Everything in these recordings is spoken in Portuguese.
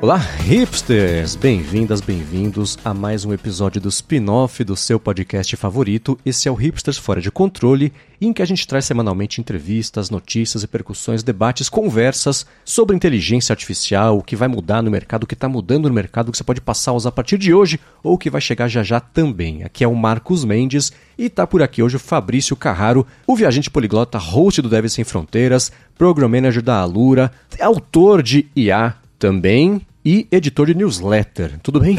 Olá, hipsters! Bem-vindas, bem-vindos a mais um episódio do spin-off do seu podcast favorito. Esse é o Hipsters Fora de Controle, em que a gente traz semanalmente entrevistas, notícias, repercussões, debates, conversas sobre inteligência artificial, o que vai mudar no mercado, o que está mudando no mercado, o que você pode passar a usar a partir de hoje ou o que vai chegar já já também. Aqui é o Marcos Mendes e está por aqui hoje o Fabrício Carraro, o viajante poliglota, host do Deve Sem Fronteiras, Program Manager da Alura, autor de IA também e editor de newsletter. Tudo bem?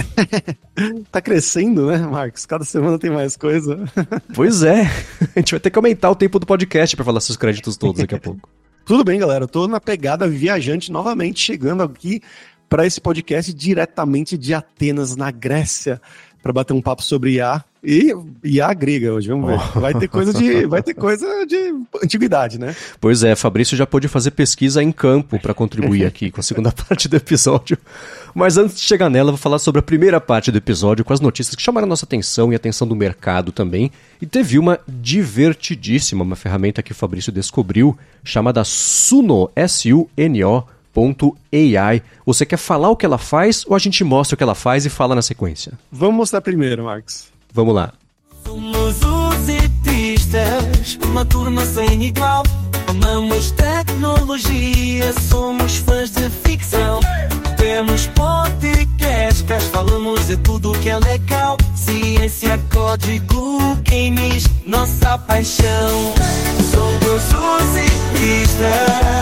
tá crescendo, né, Marcos? Cada semana tem mais coisa. pois é. A gente vai ter que aumentar o tempo do podcast para falar seus créditos todos daqui a pouco. Tudo bem, galera. Eu tô na pegada viajante novamente, chegando aqui para esse podcast diretamente de Atenas, na Grécia, para bater um papo sobre IA e IA grega hoje, vamos ver. Oh. Vai ter coisa de, vai ter coisa de antiguidade, né? Pois é, Fabrício já pôde fazer pesquisa em campo para contribuir aqui com a segunda parte do episódio. Mas antes de chegar nela, vou falar sobre a primeira parte do episódio com as notícias que chamaram a nossa atenção e a atenção do mercado também. E teve uma divertidíssima, uma ferramenta que o Fabrício descobriu, chamada Suno, S-U-N-O AI. Você quer falar o que ela faz ou a gente mostra o que ela faz e fala na sequência? Vamos mostrar primeiro, Marcos. Vamos lá. Somos os etistas, uma turma sem igual. Amamos tecnologia, somos fãs de ficção. Temos podcasts, falamos de tudo que é legal. Ciência, código, games, nossa paixão. Somos os etistas.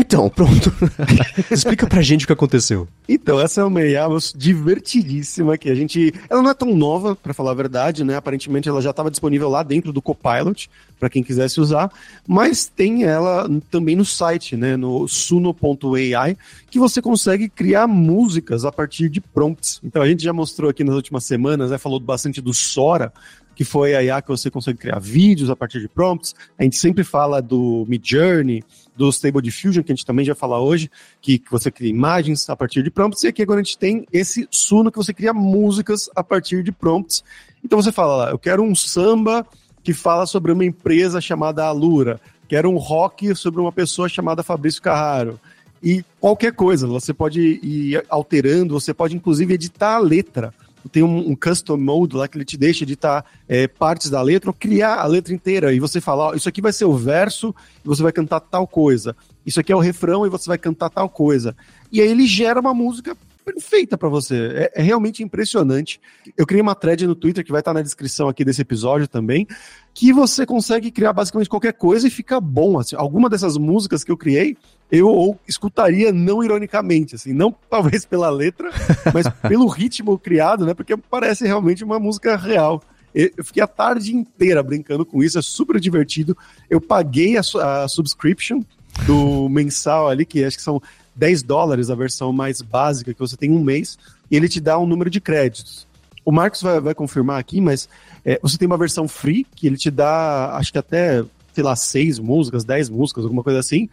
Então, pronto. Explica pra gente o que aconteceu. Então, essa é uma IA divertidíssima que a gente. Ela não é tão nova, para falar a verdade, né? Aparentemente ela já estava disponível lá dentro do Copilot, para quem quisesse usar, mas tem ela também no site, né? No suno.ai, que você consegue criar músicas a partir de prompts. Então a gente já mostrou aqui nas últimas semanas, né? Falou bastante do Sora, que foi a IA que você consegue criar vídeos a partir de prompts. A gente sempre fala do Midjourney, do Stable Diffusion, que a gente também já falar hoje, que, que você cria imagens a partir de prompts, e aqui agora a gente tem esse Suno que você cria músicas a partir de prompts. Então você fala lá, eu quero um samba que fala sobre uma empresa chamada Alura, quero um rock sobre uma pessoa chamada Fabrício Carraro. E qualquer coisa, você pode ir alterando, você pode inclusive editar a letra tem um, um, custom mode lá que ele te deixa editar é, partes da letra ou criar a letra inteira. E você fala, isso aqui vai ser o verso e você vai cantar tal coisa. Isso aqui é o refrão e você vai cantar tal coisa. E aí ele gera uma música perfeita para você. É, é, realmente impressionante. Eu criei uma thread no Twitter que vai estar na descrição aqui desse episódio também, que você consegue criar basicamente qualquer coisa e fica bom. Assim, alguma dessas músicas que eu criei, eu escutaria não ironicamente, assim, não talvez pela letra, mas pelo ritmo criado, né? Porque parece realmente uma música real. Eu fiquei a tarde inteira brincando com isso, é super divertido. Eu paguei a, a subscription do mensal ali, que acho que são 10 dólares a versão mais básica, que você tem um mês, e ele te dá um número de créditos. O Marcos vai, vai confirmar aqui, mas é, você tem uma versão free, que ele te dá, acho que até, sei lá, 6 músicas, 10 músicas, alguma coisa assim.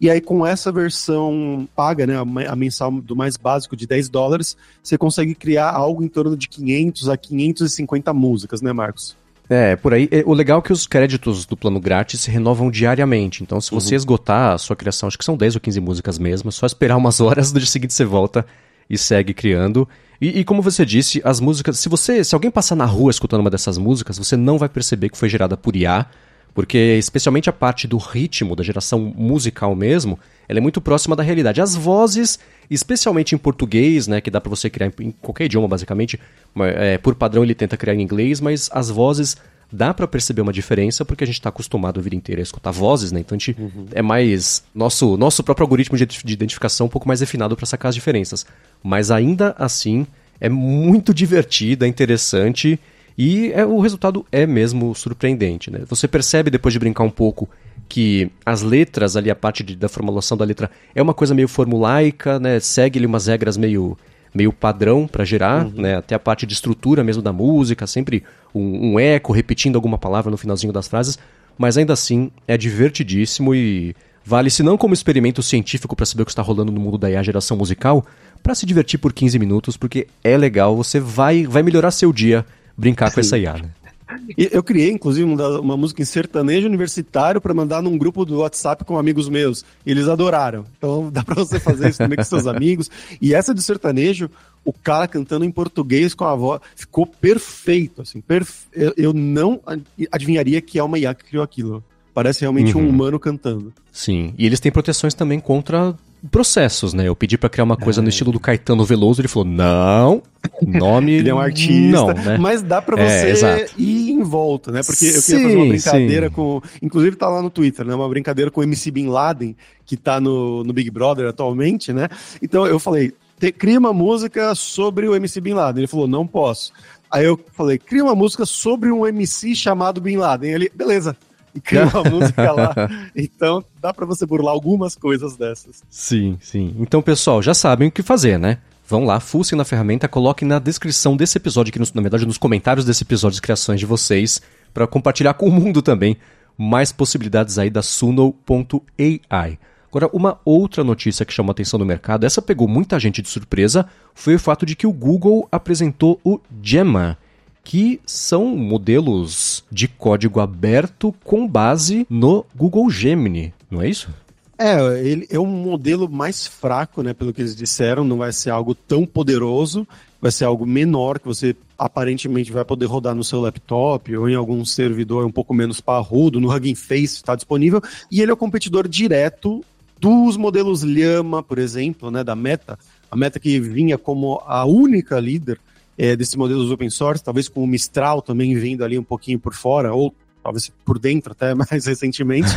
E aí, com essa versão paga, né, a mensal do mais básico de 10 dólares, você consegue criar algo em torno de 500 a 550 músicas, né, Marcos? É, por aí. O legal é que os créditos do plano grátis se renovam diariamente. Então, se você uhum. esgotar a sua criação, acho que são 10 ou 15 músicas mesmo, é só esperar umas horas, no dia seguinte você volta e segue criando. E, e, como você disse, as músicas. Se você. Se alguém passar na rua escutando uma dessas músicas, você não vai perceber que foi gerada por IA, porque especialmente a parte do ritmo, da geração musical mesmo, ela é muito próxima da realidade. As vozes, especialmente em português, né, que dá para você criar em qualquer idioma basicamente, é, por padrão ele tenta criar em inglês, mas as vozes dá para perceber uma diferença porque a gente está acostumado a vida inteira a escutar vozes, né? Então a gente uhum. é mais nosso nosso próprio algoritmo de, de identificação um pouco mais refinado para sacar as diferenças. Mas ainda assim é muito divertido, é interessante e é, o resultado é mesmo surpreendente, né? Você percebe depois de brincar um pouco que as letras ali, a parte de, da formulação da letra é uma coisa meio formulaica, né? Segue ali umas regras meio, meio padrão para gerar, uhum. né? Até a parte de estrutura mesmo da música, sempre um, um, eco repetindo alguma palavra no finalzinho das frases. mas ainda assim é divertidíssimo e vale, se não como experimento científico para saber o que está rolando no mundo da IA geração musical, para se divertir por 15 minutos, porque é legal, você vai, vai melhorar seu dia brincar Sim. com essa IA. Né? Eu criei, inclusive, uma, uma música em sertanejo universitário para mandar num grupo do WhatsApp com amigos meus. E eles adoraram. Então dá para você fazer isso também com seus amigos. E essa de sertanejo, o cara cantando em português com a voz, ficou perfeito. Assim, perfe... eu, eu não adivinharia que é uma IA que criou aquilo. Parece realmente uhum. um humano cantando. Sim, e eles têm proteções também contra processos, né? Eu pedi para criar uma coisa é. no estilo do Caetano Veloso, ele falou: "Não, nome Ele é um artista, não, né? mas dá para é, você é, ir em volta, né? Porque eu queria fazer uma brincadeira sim. com, inclusive tá lá no Twitter, né? Uma brincadeira com o MC Bin Laden, que tá no, no Big Brother atualmente, né? Então eu falei: "Cria uma música sobre o MC Bin Laden". Ele falou: "Não posso". Aí eu falei: "Cria uma música sobre um MC chamado Bin Laden". Ele: "Beleza" e cria uma música lá. Então, dá para você burlar algumas coisas dessas. Sim, sim. Então, pessoal, já sabem o que fazer, né? Vão lá, fucem na ferramenta, coloquem na descrição desse episódio, aqui na verdade nos comentários desse episódio, as criações de vocês, para compartilhar com o mundo também mais possibilidades aí da Suno.ai. Agora, uma outra notícia que chamou a atenção no mercado, essa pegou muita gente de surpresa, foi o fato de que o Google apresentou o Gemma, que são modelos de código aberto com base no Google Gemini, não é isso? É, ele é um modelo mais fraco, né? Pelo que eles disseram, não vai ser algo tão poderoso, vai ser algo menor que você aparentemente vai poder rodar no seu laptop ou em algum servidor um pouco menos parrudo, no Hugging Face está disponível, e ele é o competidor direto dos modelos Llama, por exemplo, né, da Meta, a Meta que vinha como a única líder é, desses modelos open source, talvez com o Mistral também vindo ali um pouquinho por fora, ou talvez por dentro até mais recentemente.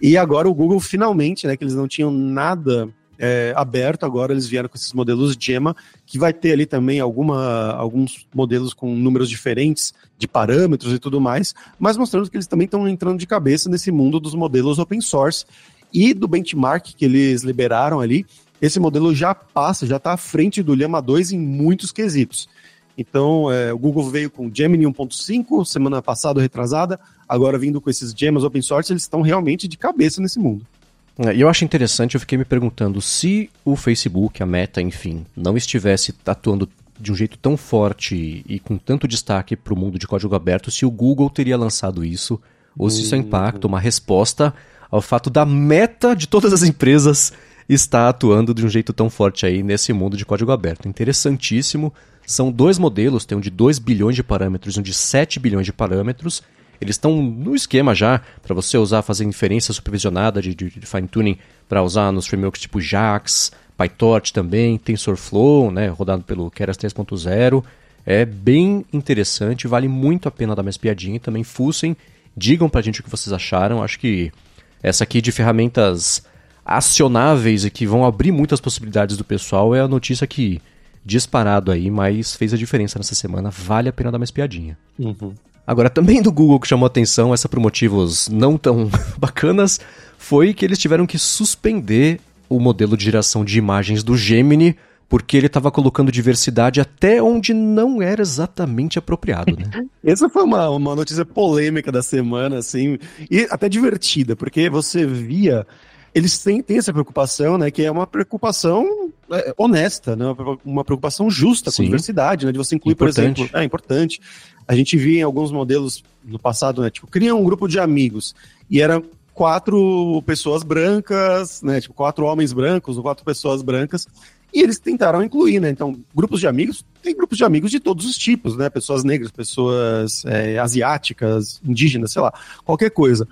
e agora o Google finalmente, né, que eles não tinham nada é, aberto, agora eles vieram com esses modelos Gemma, que vai ter ali também alguma, alguns modelos com números diferentes de parâmetros e tudo mais, mas mostrando que eles também estão entrando de cabeça nesse mundo dos modelos open source e do benchmark que eles liberaram ali. Esse modelo já passa, já está à frente do Llama 2 em muitos quesitos. Então, é, o Google veio com Gemini 1.5 semana passada, retrasada, agora vindo com esses gemas open source, eles estão realmente de cabeça nesse mundo. É, e eu acho interessante, eu fiquei me perguntando se o Facebook, a Meta, enfim, não estivesse atuando de um jeito tão forte e com tanto destaque para o mundo de código aberto, se o Google teria lançado isso, ou se isso é impacto, uma resposta ao fato da meta de todas as empresas estar atuando de um jeito tão forte aí nesse mundo de código aberto. Interessantíssimo. São dois modelos, tem um de 2 bilhões de parâmetros e um de 7 bilhões de parâmetros. Eles estão no esquema já para você usar, fazer inferência supervisionada de, de, de fine-tuning para usar nos frameworks tipo JAX, PyTorch também, TensorFlow, né, rodado pelo Keras 3.0. É bem interessante, vale muito a pena dar uma espiadinha também fussem, digam pra gente o que vocês acharam. Acho que essa aqui de ferramentas acionáveis e que vão abrir muitas possibilidades do pessoal é a notícia que disparado aí, mas fez a diferença nessa semana. Vale a pena dar uma espiadinha. Uhum. Agora, também do Google que chamou atenção, essa por motivos não tão bacanas, foi que eles tiveram que suspender o modelo de geração de imagens do Gemini porque ele estava colocando diversidade até onde não era exatamente apropriado, né? Essa foi uma, uma notícia polêmica da semana, assim, e até divertida, porque você via eles têm, têm essa preocupação, né, que é uma preocupação honesta, né, uma preocupação justa com a diversidade, né, de você incluir, importante. por exemplo, é importante. A gente via em alguns modelos no passado, né, tipo, cria um grupo de amigos. E era quatro pessoas brancas, né, tipo, quatro homens brancos ou quatro pessoas brancas, e eles tentaram incluir, né, então, grupos de amigos, tem grupos de amigos de todos os tipos, né, pessoas negras, pessoas é, asiáticas, indígenas, sei lá, qualquer coisa.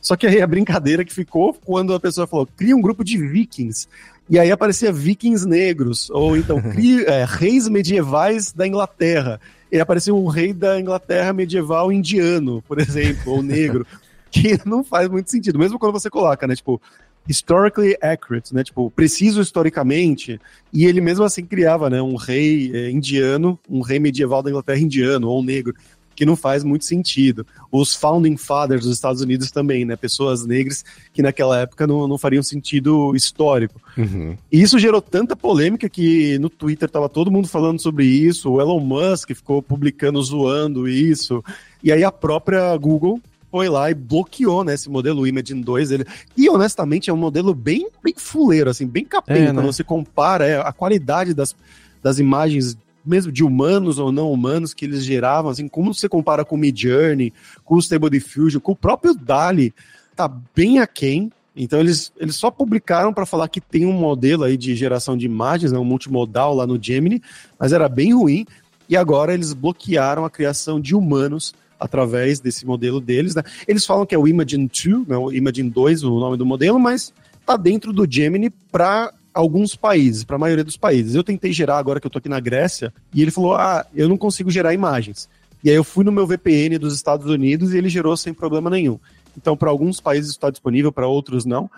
Só que aí a brincadeira que ficou quando a pessoa falou, cria um grupo de vikings. E aí aparecia vikings negros, ou então é, reis medievais da Inglaterra. E aparecia um rei da Inglaterra medieval indiano, por exemplo, ou negro. que não faz muito sentido. Mesmo quando você coloca, né? Tipo, historically accurate, né? Tipo, preciso historicamente. E ele mesmo assim criava, né? Um rei é, indiano, um rei medieval da Inglaterra indiano, ou negro que não faz muito sentido. Os founding fathers dos Estados Unidos também, né? Pessoas negras que naquela época não, não fariam sentido histórico. Uhum. E isso gerou tanta polêmica que no Twitter tava todo mundo falando sobre isso, o Elon Musk ficou publicando, zoando isso. E aí a própria Google foi lá e bloqueou, né, esse modelo Imagine 2. Ele, e honestamente é um modelo bem, bem fuleiro, assim, bem capeta. É, né? Quando você compara é, a qualidade das, das imagens mesmo de humanos ou não humanos que eles geravam, assim, como você compara com o Midjourney, com o Stable Diffusion, com o próprio DALI, tá bem aquém. Então eles, eles só publicaram para falar que tem um modelo aí de geração de imagens, né, um multimodal lá no Gemini, mas era bem ruim. E agora eles bloquearam a criação de humanos através desse modelo deles. Né? Eles falam que é o Imagen 2, né, o Imagen 2, o nome do modelo, mas está dentro do Gemini para alguns países, para a maioria dos países. Eu tentei gerar agora que eu estou aqui na Grécia e ele falou: "Ah, eu não consigo gerar imagens". E aí eu fui no meu VPN dos Estados Unidos e ele gerou sem problema nenhum. Então, para alguns países está disponível, para outros não.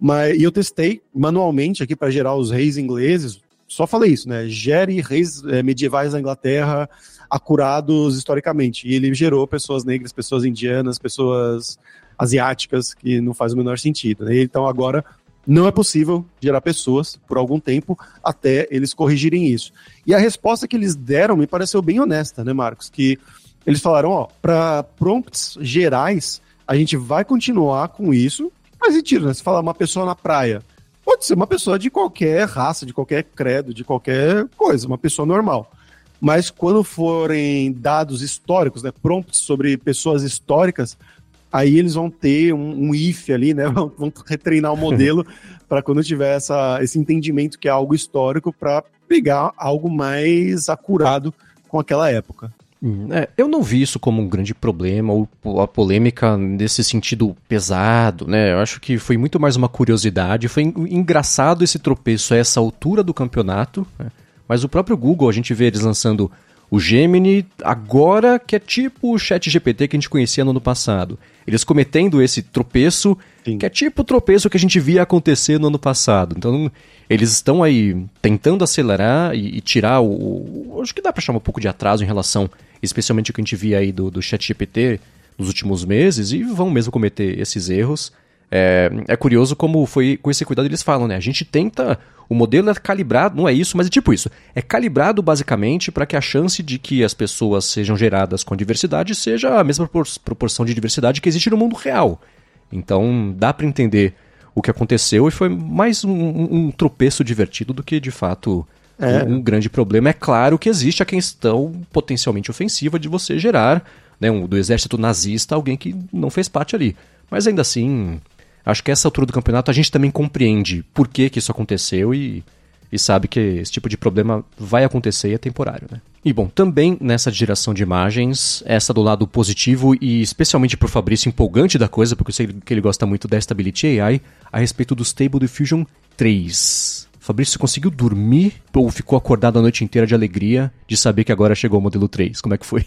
Mas e eu testei manualmente aqui para gerar os reis ingleses. Só falei isso, né? Gere reis é, medievais da Inglaterra acurados historicamente. E ele gerou pessoas negras, pessoas indianas, pessoas asiáticas, que não faz o menor sentido. Né? Então agora não é possível gerar pessoas por algum tempo até eles corrigirem isso. E a resposta que eles deram me pareceu bem honesta, né, Marcos? Que eles falaram, ó, para prompts gerais, a gente vai continuar com isso. Faz sentido, né? Se falar uma pessoa na praia, pode ser uma pessoa de qualquer raça, de qualquer credo, de qualquer coisa, uma pessoa normal. Mas quando forem dados históricos, né, prompts sobre pessoas históricas, aí eles vão ter um, um if ali, né? Vão, vão retreinar o modelo para quando tiver essa, esse entendimento que é algo histórico para pegar algo mais acurado com aquela época. Hum, é, eu não vi isso como um grande problema ou a polêmica nesse sentido pesado, né? Eu acho que foi muito mais uma curiosidade. Foi engraçado esse tropeço a essa altura do campeonato, né? mas o próprio Google, a gente vê eles lançando o Gemini agora, que é tipo o chat GPT que a gente conhecia no ano passado. Eles cometendo esse tropeço, Sim. que é tipo o tropeço que a gente via acontecer no ano passado. Então, eles estão aí tentando acelerar e, e tirar o, o, Acho que dá para chamar um pouco de atraso em relação, especialmente o que a gente via aí do, do chat GPT nos últimos meses, e vão mesmo cometer esses erros. É, é curioso como foi com esse cuidado eles falam, né? A gente tenta o modelo é calibrado, não é isso, mas é tipo isso. É calibrado basicamente para que a chance de que as pessoas sejam geradas com diversidade seja a mesma proporção de diversidade que existe no mundo real. Então dá para entender o que aconteceu e foi mais um, um, tropeço divertido do que de fato é. um, um, grande problema. É claro que existe a questão potencialmente ofensiva de você gerar né, um, do exército nazista alguém que não fez parte ali. Mas ainda assim, acho que essa altura do campeonato a gente também compreende por que, que isso aconteceu e, e sabe que esse tipo de problema vai acontecer e é temporário, né? E bom, também nessa geração de imagens, essa do lado positivo e especialmente pro Fabrício empolgante da coisa, porque eu sei que ele gosta muito da Stability AI, a respeito do Stable Diffusion 3. Fabrício conseguiu dormir ou ficou acordado a noite inteira de alegria de saber que agora chegou o modelo 3? Como é que foi?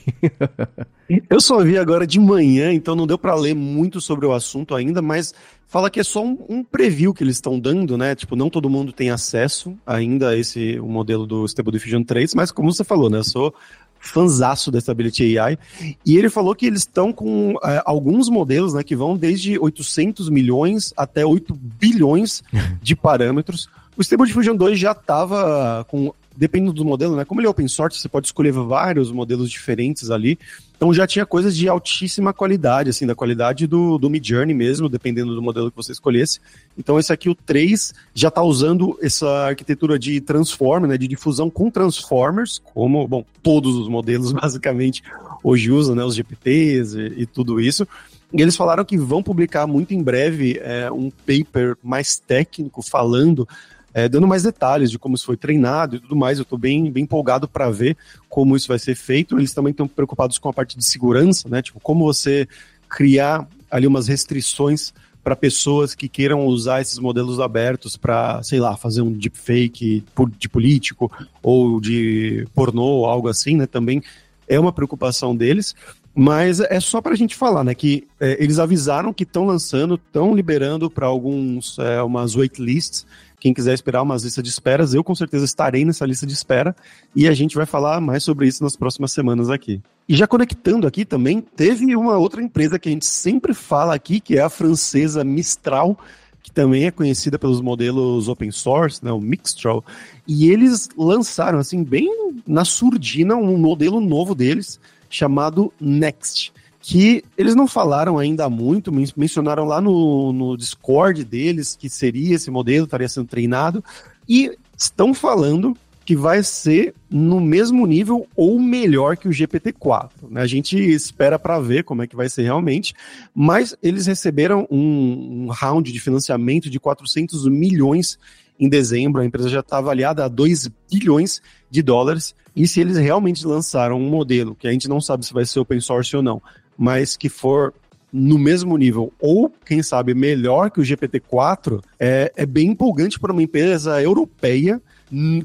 eu só vi agora de manhã, então não deu para ler muito sobre o assunto ainda, mas fala que é só um, um preview que eles estão dando, né? Tipo, não todo mundo tem acesso ainda a esse o modelo do Stable Diffusion 3, mas como você falou, né? Eu sou fanzaço da Stability AI, e ele falou que eles estão com é, alguns modelos, né, que vão desde 800 milhões até 8 bilhões de parâmetros, o Stable Diffusion 2 já estava com dependendo do modelo, né? Como ele é open source, você pode escolher vários modelos diferentes ali. Então já tinha coisas de altíssima qualidade, assim, da qualidade do, do Midjourney mesmo, dependendo do modelo que você escolhesse. Então esse aqui, o 3, já está usando essa arquitetura de transformer, né? De difusão com transformers, como, bom, todos os modelos basicamente hoje usam, né? Os GPTs e, e tudo isso. E eles falaram que vão publicar muito em breve é, um paper mais técnico falando é, dando mais detalhes de como isso foi treinado e tudo mais. Eu estou bem, bem empolgado para ver como isso vai ser feito. Eles também estão preocupados com a parte de segurança, né? Tipo, como você criar ali umas restrições para pessoas que queiram usar esses modelos abertos para, sei lá, fazer um deepfake de político ou de pornô, algo assim, né? Também é uma preocupação deles. Mas é só para a gente falar, né? Que é, eles avisaram que estão lançando, estão liberando para alguns é, umas waitlists quem quiser esperar umas listas de esperas, eu com certeza estarei nessa lista de espera e a gente vai falar mais sobre isso nas próximas semanas aqui. E já conectando aqui também, teve uma outra empresa que a gente sempre fala aqui, que é a francesa Mistral, que também é conhecida pelos modelos open source, né, o Mixtral, e eles lançaram, assim, bem na surdina, um modelo novo deles, chamado Next. Que eles não falaram ainda muito, mencionaram lá no, no Discord deles que seria esse modelo, estaria sendo treinado, e estão falando que vai ser no mesmo nível ou melhor que o GPT-4. Né? A gente espera para ver como é que vai ser realmente, mas eles receberam um, um round de financiamento de 400 milhões em dezembro, a empresa já está avaliada a 2 bilhões de dólares, e se eles realmente lançaram um modelo, que a gente não sabe se vai ser open source ou não, mas que for no mesmo nível, ou quem sabe melhor que o GPT-4, é, é bem empolgante para uma empresa europeia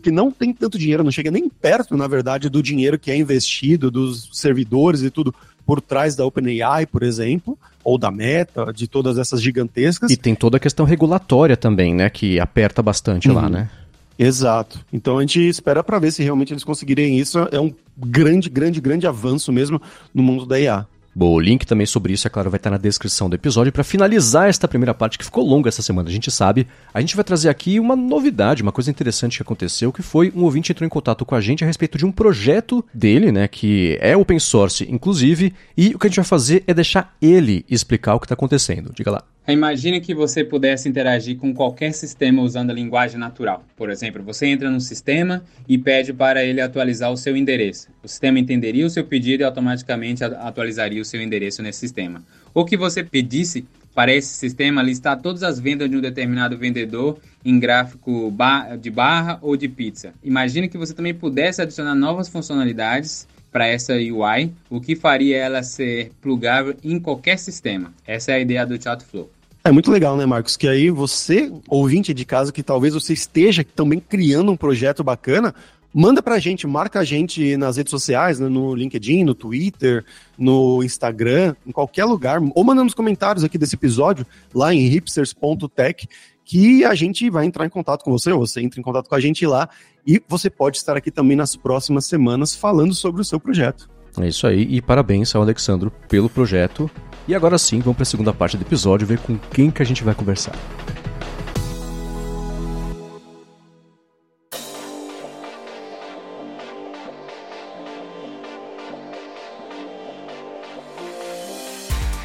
que não tem tanto dinheiro, não chega nem perto, na verdade, do dinheiro que é investido, dos servidores e tudo por trás da OpenAI, por exemplo, ou da Meta, de todas essas gigantescas. E tem toda a questão regulatória também, né, que aperta bastante uhum. lá, né? Exato. Então a gente espera para ver se realmente eles conseguirem isso. É um grande, grande, grande avanço mesmo no mundo da IA. Bom, o link também sobre isso, é claro, vai estar na descrição do episódio. Para finalizar esta primeira parte, que ficou longa essa semana, a gente sabe, a gente vai trazer aqui uma novidade, uma coisa interessante que aconteceu, que foi um ouvinte entrou em contato com a gente a respeito de um projeto dele, né, que é open source, inclusive, e o que a gente vai fazer é deixar ele explicar o que está acontecendo. Diga lá. Imagine que você pudesse interagir com qualquer sistema usando a linguagem natural. Por exemplo, você entra no sistema e pede para ele atualizar o seu endereço. O sistema entenderia o seu pedido e automaticamente atualizaria o seu endereço nesse sistema. Ou que você pedisse para esse sistema listar todas as vendas de um determinado vendedor em gráfico de barra ou de pizza. Imagine que você também pudesse adicionar novas funcionalidades para essa UI, o que faria ela ser plugável em qualquer sistema. Essa é a ideia do Chatflow. É muito legal, né, Marcos? Que aí você, ouvinte de casa, que talvez você esteja também criando um projeto bacana, manda pra gente, marca a gente nas redes sociais, né, no LinkedIn, no Twitter, no Instagram, em qualquer lugar, ou manda nos comentários aqui desse episódio, lá em hipsters.tech, que a gente vai entrar em contato com você, ou você entra em contato com a gente lá, e você pode estar aqui também nas próximas semanas falando sobre o seu projeto. É isso aí, e parabéns ao Alexandro pelo projeto. E agora sim, vamos para a segunda parte do episódio ver com quem que a gente vai conversar.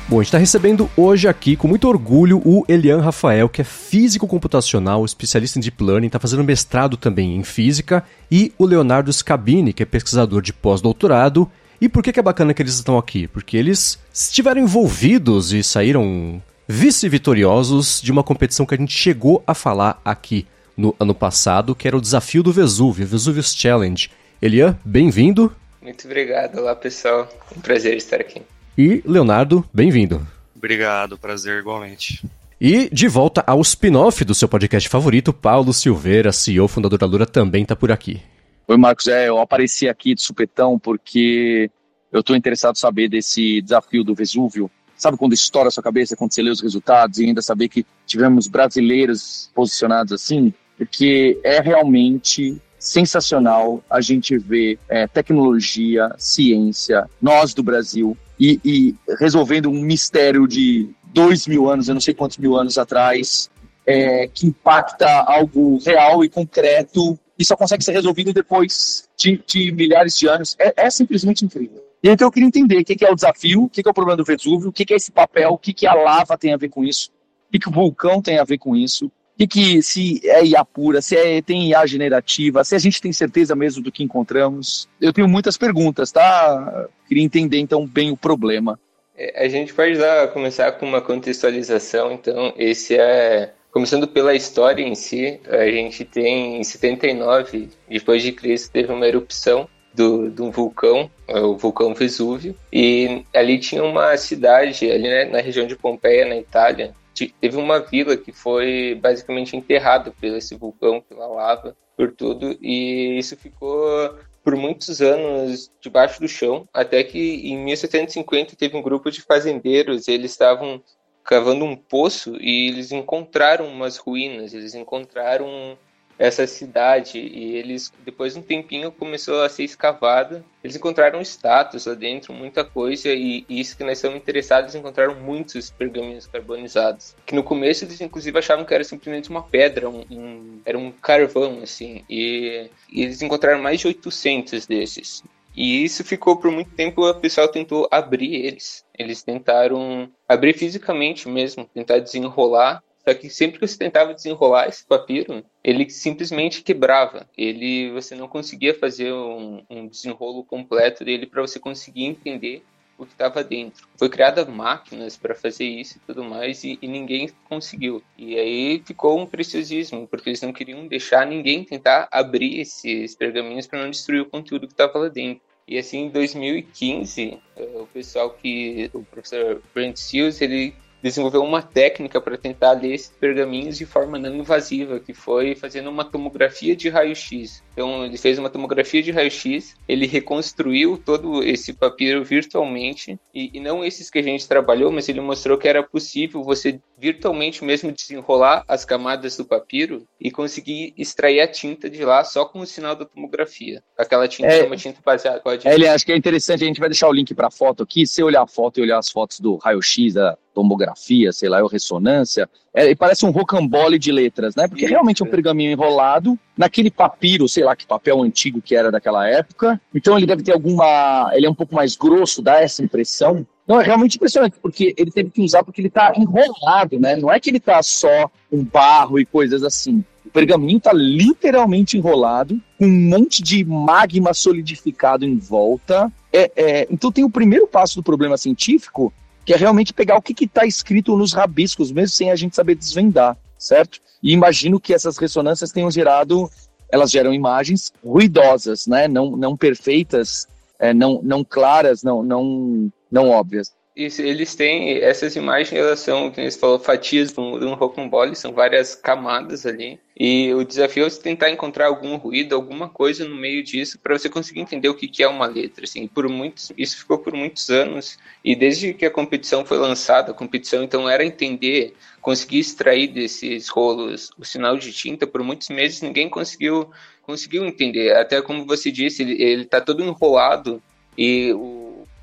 Bom, a gente está recebendo hoje aqui, com muito orgulho, o Elian Rafael, que é físico computacional, especialista em Deep Learning, está fazendo mestrado também em física, e o Leonardo Scabini, que é pesquisador de pós-doutorado. E por que, que é bacana que eles estão aqui? Porque eles estiveram envolvidos e saíram vice-vitoriosos de uma competição que a gente chegou a falar aqui no ano passado, que era o desafio do Vesúvio, Vesuvius Challenge. Elian, bem-vindo. Muito obrigado. Olá, pessoal. Um prazer estar aqui. E Leonardo, bem-vindo. Obrigado, prazer igualmente. E de volta ao spin-off do seu podcast favorito, Paulo Silveira, CEO, fundador da Lura, também está por aqui. Oi, Marcos. É, eu apareci aqui de supetão porque eu estou interessado em saber desse desafio do Vesúvio. Sabe quando estoura a sua cabeça, quando você lê os resultados e ainda saber que tivemos brasileiros posicionados assim? Porque é realmente sensacional a gente ver é, tecnologia, ciência, nós do Brasil, e, e resolvendo um mistério de dois mil anos, eu não sei quantos mil anos atrás, é, que impacta algo real e concreto e só consegue ser resolvido depois de, de milhares de anos. É, é, simplesmente incrível. E então eu queria entender o que, é o desafio, o que, é o problema do Vesúvio, o que, é esse papel, o que, a lava tem a ver com isso, o que, o vulcão tem a ver com isso, e que se é IA pura, se é, tem IA generativa, se a gente tem certeza mesmo do que encontramos. Eu tenho muitas perguntas, tá? Queria entender então bem o problema. É, a gente pode dar, começar com uma contextualização, então esse é Começando pela história em si, a gente tem em 79 depois de Cristo teve uma erupção do, de um vulcão, é, o vulcão Vesúvio, e ali tinha uma cidade ali né, na região de Pompeia, na Itália, teve uma vila que foi basicamente enterrada por esse vulcão, pela lava, por tudo, e isso ficou por muitos anos debaixo do chão, até que em 1750 teve um grupo de fazendeiros, eles estavam cavando um poço e eles encontraram umas ruínas, eles encontraram essa cidade e eles depois de um tempinho começou a ser escavada eles encontraram estátuas lá dentro muita coisa e, e isso que nós estamos interessados encontraram muitos pergaminhos carbonizados que no começo eles inclusive achavam que era simplesmente uma pedra um, um era um carvão assim e, e, eles encontraram mais de 800 desses E isso ficou por muito tempo, o pessoal tentou abrir eles. Eles tentaram abrir fisicamente mesmo, tentar desenrolar. Só que sempre que você tentava desenrolar esse papiro, ele simplesmente quebrava. Ele, você não conseguia fazer um, um desenrolo completo dele para você conseguir entender o que estava dentro. Foi criada máquinas para fazer isso e tudo mais e, e, ninguém conseguiu. E aí ficou um preciosismo, porque eles não queriam deixar ninguém tentar abrir esses pergaminhos para não destruir o conteúdo que estava lá dentro. E assim, em 2015, eh, o pessoal que o professor Brent Seals, ele desenvolveu uma técnica para tentar ler esses pergaminhos de forma não invasiva, que foi fazendo uma tomografia de raio-x. Então, ele fez uma tomografia de raio-x, ele reconstruiu todo esse papiro virtualmente, e, e, não esses que a gente trabalhou, mas ele mostrou que era possível você virtualmente mesmo desenrolar as camadas do papiro e conseguir extrair a tinta de lá só com o sinal da tomografia. Aquela tinta é, uma tinta baseada. Pode... É, ele acho que é interessante, a gente vai deixar o link para a foto aqui. Se olhar a foto e olhar as fotos do raio-x, da tomografia, sei lá, ou ressonância, é, parece um rocambole de letras, né? Porque realmente é um pergaminho enrolado naquele papiro, sei lá que papel antigo que era daquela época. Então ele deve ter alguma. Ele é um pouco mais grosso, dá essa impressão. Não, é realmente impressionante, porque ele teve que usar porque ele está enrolado, né? Não é que ele está só um barro e coisas assim. O pergaminho está literalmente enrolado, com um monte de magma solidificado em volta. É, é, então tem o primeiro passo do problema científico, que é realmente pegar o que está escrito nos rabiscos, mesmo sem a gente saber desvendar, certo? E imagino que essas ressonâncias tenham gerado, elas geram imagens ruidosas, né? Não, não perfeitas, é, não, não claras, não, não, não óbvias. Eles têm essas imagens, elas são, como você falou, fatias de um, de um rocambole, são várias camadas ali. E o desafio é você tentar encontrar algum ruído, alguma coisa no meio disso, para você conseguir entender o que, que é uma letra. Assim, por muitos, isso ficou por muitos anos. E desde que a competição foi lançada, a competição então era entender, conseguir extrair desses rolos o sinal de tinta. Por muitos meses ninguém conseguiu conseguiu entender. Até como você disse, ele está todo enrolado e o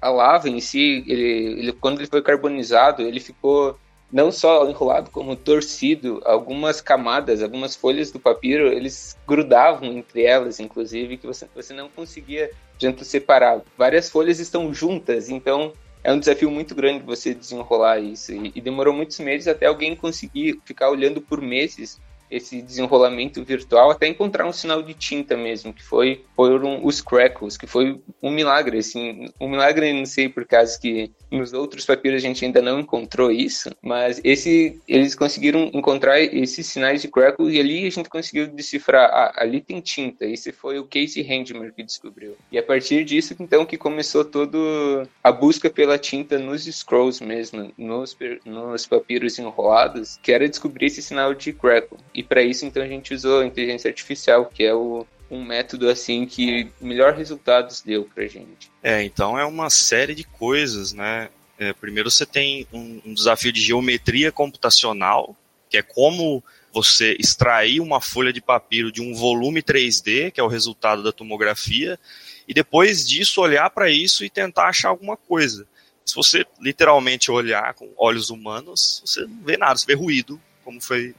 a lava em si, ele, ele, quando ele foi carbonizado, ele ficou não só enrolado como torcido. Algumas camadas, algumas folhas do papiro, eles grudavam entre elas, inclusive, que você, você não conseguia janto separar. Várias folhas estão juntas, então é um desafio muito grande você desenrolar isso. E, e demorou muitos meses até alguém conseguir ficar olhando por meses esse desenrolamento virtual até encontrar um sinal de tinta mesmo, que foi foram os crackles, que foi um milagre, assim, um milagre não sei por causa que nos outros papiros a gente ainda não encontrou isso, mas esse eles conseguiram encontrar esses sinais de crackle e ali a gente conseguiu decifrar, ah, ali tem tinta. Esse foi o Casey Handmer que descobriu. E a partir disso então que começou todo a busca pela tinta nos scrolls mesmo, nos nos papiros enrolados, que era descobrir esse sinal de crackle. E para isso, então, a gente usou a inteligência artificial, que é o, um método assim que melhor resultados deu pra gente. É, então é uma série de coisas, né? É, primeiro você tem um, um, desafio de geometria computacional, que é como você extrair uma folha de papiro de um volume 3D, que é o resultado da tomografia, e depois disso olhar para isso e tentar achar alguma coisa. Se você literalmente olhar com olhos humanos, você não vê nada, você vê ruído, como foi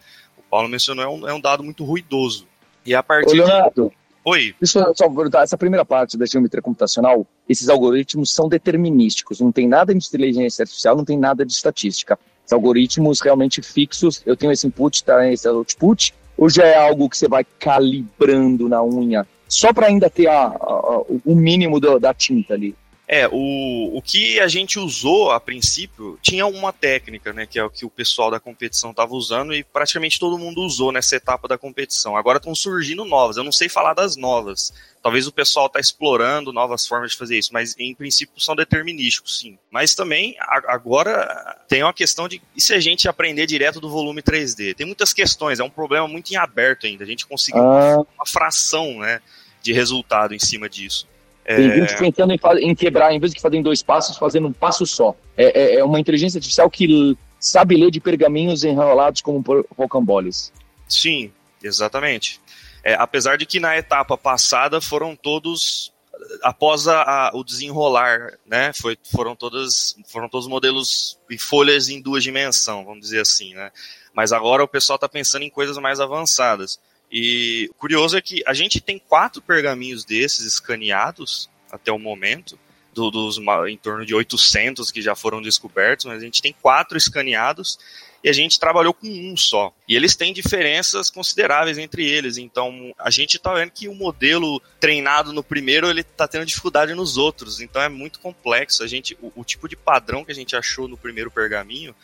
Paulo mencionou, é um, é um dado muito ruidoso. E a partir. Ô, Leonardo, de... Oi. Eu só. Essa primeira parte da geometria computacional, esses algoritmos são determinísticos. Não tem nada de inteligência artificial, não tem nada de estatística. Os algoritmos realmente fixos. Eu tenho esse input, tá, esse output. Ou já é algo que você vai calibrando na unha, só para ainda ter a, a, o mínimo do, da tinta ali? É, o, o que a gente usou a princípio tinha uma técnica, né, que é o que o pessoal da competição estava usando e praticamente todo mundo usou nessa etapa da competição. Agora estão surgindo novas, eu não sei falar das novas. Talvez o pessoal está explorando novas formas de fazer isso, mas em princípio são determinísticos, sim. Mas também agora tem uma questão de e se a gente aprender direto do volume 3D? Tem muitas questões, é um problema muito em aberto ainda. A gente conseguiu ah. uma fração, né, de resultado em cima disso. Tem gente é. pensando em, em, quebrar, em vez de fazer em dois passos, fazendo um passo só. É, é, é uma inteligência artificial que sabe ler de pergaminhos enrolados como rocamboles. Sim, exatamente. É, apesar de que na etapa passada foram todos após a, a, o desenrolar, né, foi, foram todas foram todos modelos e folhas em duas dimensões, vamos dizer assim, né. Mas agora o pessoal está pensando em coisas mais avançadas. E o curioso é que a gente tem quatro pergaminhos desses escaneados até o momento, do, dos em torno de 800 que já foram descobertos, mas a gente tem quatro escaneados e a gente trabalhou com um só. E eles têm diferenças consideráveis entre eles. Então, a gente está vendo que o modelo treinado no primeiro, ele está tendo dificuldade nos outros. Então, é muito complexo. A gente, o, o tipo de padrão que a gente achou no primeiro pergaminho,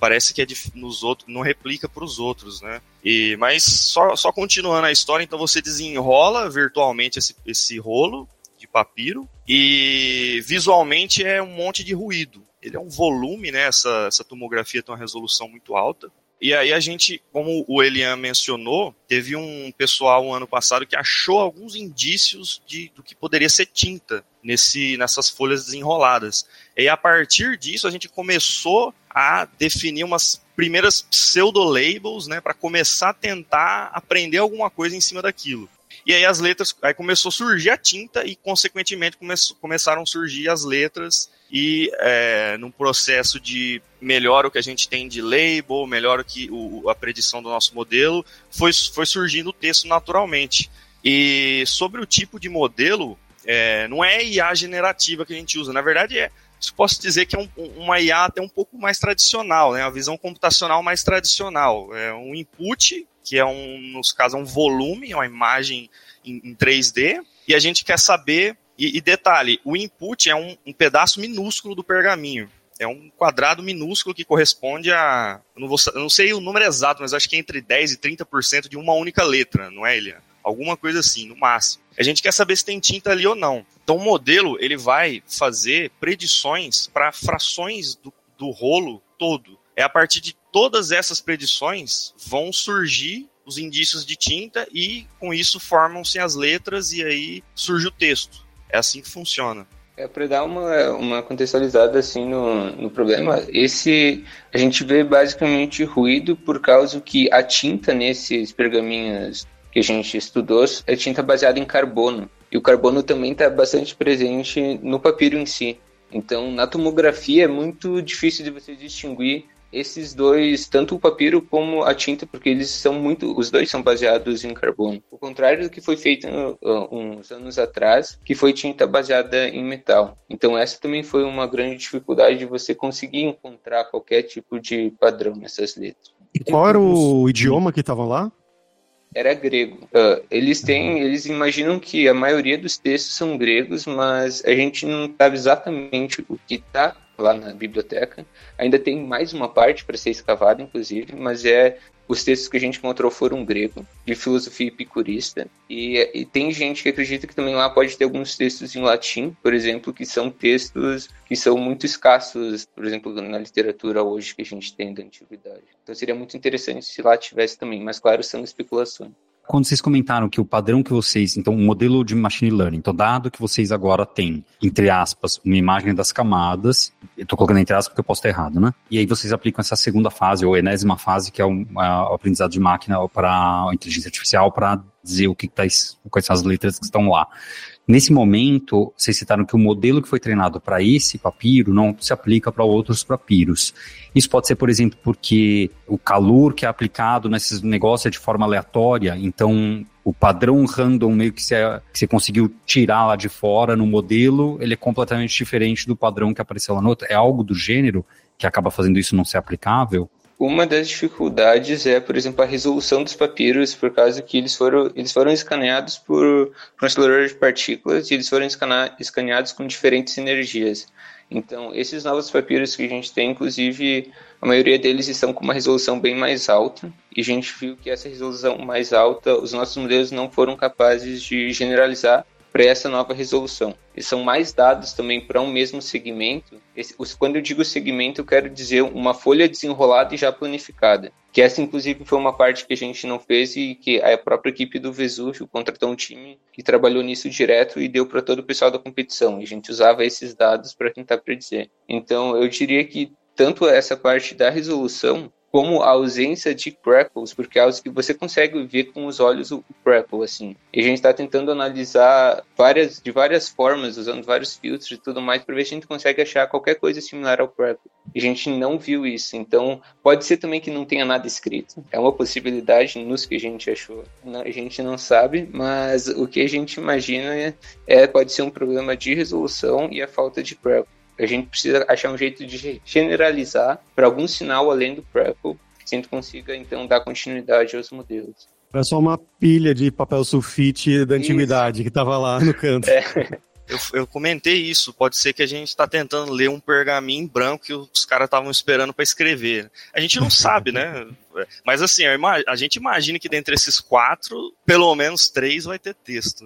parece que é nos outros, não replica para os outros, né? E, mas só, só continuando a história, então você desenrola virtualmente esse, esse rolo de papiro e visualmente é um monte de ruído ele é um volume, né? Essa, essa tomografia tem uma resolução muito alta. E aí a gente, como o Elian mencionou, teve um pessoal ano passado que achou alguns indícios de, do que poderia ser tinta nesse, nessas folhas desenroladas. E a partir disso a gente começou a definir umas primeiras pseudo-labels, né, para começar a tentar aprender alguma coisa em cima daquilo. E aí as letras, aí começou a surgir a tinta e consequentemente come, começaram a surgir as letras e é, num processo de melhor o que a gente tem de label, melhor o que o, a predição do nosso modelo, foi, foi surgindo o texto naturalmente. E sobre o tipo de modelo, é, não é IA generativa que a gente usa, na verdade é posso dizer que é um, uma IA até um pouco mais tradicional, né? Uma visão computacional mais tradicional. É um input, que é um, nos casos, um volume, uma imagem em, em 3D, e a gente quer saber e, e detalhe, o input é um, um, pedaço minúsculo do pergaminho. É um quadrado minúsculo que corresponde a. Eu não, vou, eu não sei o número exato, mas acho que é entre 10% e 30% de uma única letra, não é, Elian? Alguma coisa assim, no máximo. A gente quer saber se tem tinta ali ou não. Então o modelo ele vai fazer predições para frações do, do rolo todo. É a partir de todas essas predições vão surgir os indícios de tinta e com isso formam-se as letras e aí surge o texto. É assim que funciona. É para dar uma, uma contextualizada assim no, no problema, esse a gente vê basicamente ruído por causa que a tinta nesses pergaminhos que a gente estudou é tinta baseada em carbono. E o carbono também está bastante presente no papiro em si. Então, na tomografia é muito difícil de você distinguir esses dois, tanto o papiro como a tinta, porque eles são muito, os dois são baseados em carbono. O contrário do que foi feito uh, uns anos atrás, que foi tinta baseada em metal. Então essa também foi uma grande dificuldade de você conseguir encontrar qualquer tipo de padrão nessas letras. E qual era o idioma que estava lá? era grego. Uh, eles têm, eles imaginam que a maioria dos textos são gregos, mas a gente não sabe exatamente o que está lá na biblioteca. Ainda tem mais uma parte para ser escavada, inclusive, mas é os textos que a gente encontrou foram grego, de filosofia epicurista, e, e, tem gente que acredita que também lá pode ter alguns textos em latim, por exemplo, que são textos que são muito escassos, por exemplo, na literatura hoje que a gente tem da antiguidade. Então seria muito interessante se lá tivesse também, mas claro, são especulações quando vocês comentaram que o padrão que vocês, então, o modelo de machine learning, então, dado que vocês agora têm, entre aspas, uma imagem das camadas, eu estou colocando entre aspas porque eu posso estar errado, né? E aí vocês aplicam essa segunda fase, ou enésima fase, que é o, aprendizado de máquina para inteligência artificial, para dizer o que tá, quais são as letras que estão lá. Nesse momento, vocês citaram que o modelo que foi treinado para esse papiro não se aplica para outros papiros. Isso pode ser, por exemplo, porque o calor que é aplicado nesses negócios é de forma aleatória, então o padrão random meio que você, que você conseguiu tirar lá de fora no modelo, ele é completamente diferente do padrão que apareceu lá no outro. É algo do gênero que acaba fazendo isso não ser aplicável? Uma das dificuldades é, por exemplo, a resolução dos papiros, por causa que eles foram, eles foram escaneados por, por um acelerador de partículas e eles foram escaneados com diferentes energias. Então, esses novos papiros que a gente tem, inclusive, a maioria deles estão com uma resolução bem mais alta, e a gente viu que essa resolução mais alta, os nossos modelos não foram capazes de generalizar para essa nova resolução. E são mais dados também para um mesmo segmento. Esse, quando eu digo segmento, eu quero dizer uma folha desenrolada e já planificada. Que essa, inclusive, foi uma parte que a gente não fez e que a própria equipe do Vesúvio contratou um time que trabalhou nisso direto e deu para todo o pessoal da competição. E a gente usava esses dados para tentar predizer. Então, eu diria que tanto essa parte da resolução como a ausência de crackles, porque é algo que você consegue ver com os olhos o crackle, assim. E a gente está tentando analisar várias, de várias formas, usando vários filtros e tudo mais, para ver se a gente consegue achar qualquer coisa similar ao crackle. a gente não viu isso. Então, pode ser também que não tenha nada escrito. É uma possibilidade nos que a gente achou. A gente não sabe, mas o que a gente imagina é, é pode ser um problema de resolução e a falta de prep. A gente precisa achar um jeito de generalizar para algum sinal além do PREPL, que a gente consiga então dar continuidade aos modelos. Era só uma pilha de papel sulfite da antiguidade Isso. que estava lá no canto. É. Eu, eu, comentei isso. Pode ser que a gente está tentando ler um pergaminho branco que os caras estavam esperando para escrever. A gente não sabe, né? Mas assim, a gente imagina que dentre esses quatro, pelo menos três vai ter texto.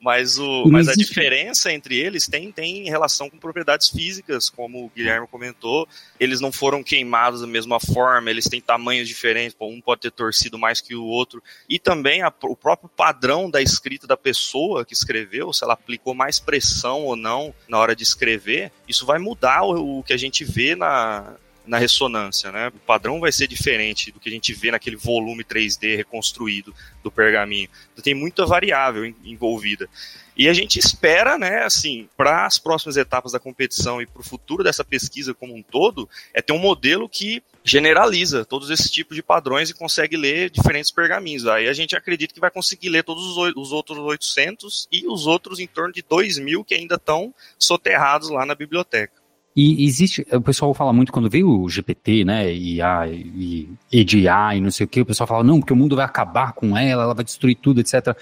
Mas, o, mas a diferença entre eles tem, tem relação com propriedades físicas, como o Guilherme comentou. Eles não foram queimados da mesma forma, eles têm tamanhos diferentes, um pode ter torcido mais que o outro. E também a, o próprio padrão da escrita da pessoa que escreveu, se ela aplicou mais pressão ou não na hora de escrever, isso vai mudar o, o que a gente vê na, na ressonância, né? O padrão vai ser diferente do que a gente vê naquele volume 3D reconstruído do pergaminho. Então, tem muita variável envolvida. E a gente espera, né, assim, para as próximas etapas da competição e para o futuro dessa pesquisa como um todo, é ter um modelo que generaliza todos esses tipos de padrões e consegue ler diferentes pergaminhos. Aí a gente acredita que vai conseguir ler todos os, os outros 800 e os outros em torno de 2 mil que ainda estão soterrados lá na biblioteca. E existe, o pessoal fala muito quando veio o GPT, né, e a e e não sei o que, o pessoal fala, não, porque o mundo vai acabar com ela, ela vai destruir tudo, etc.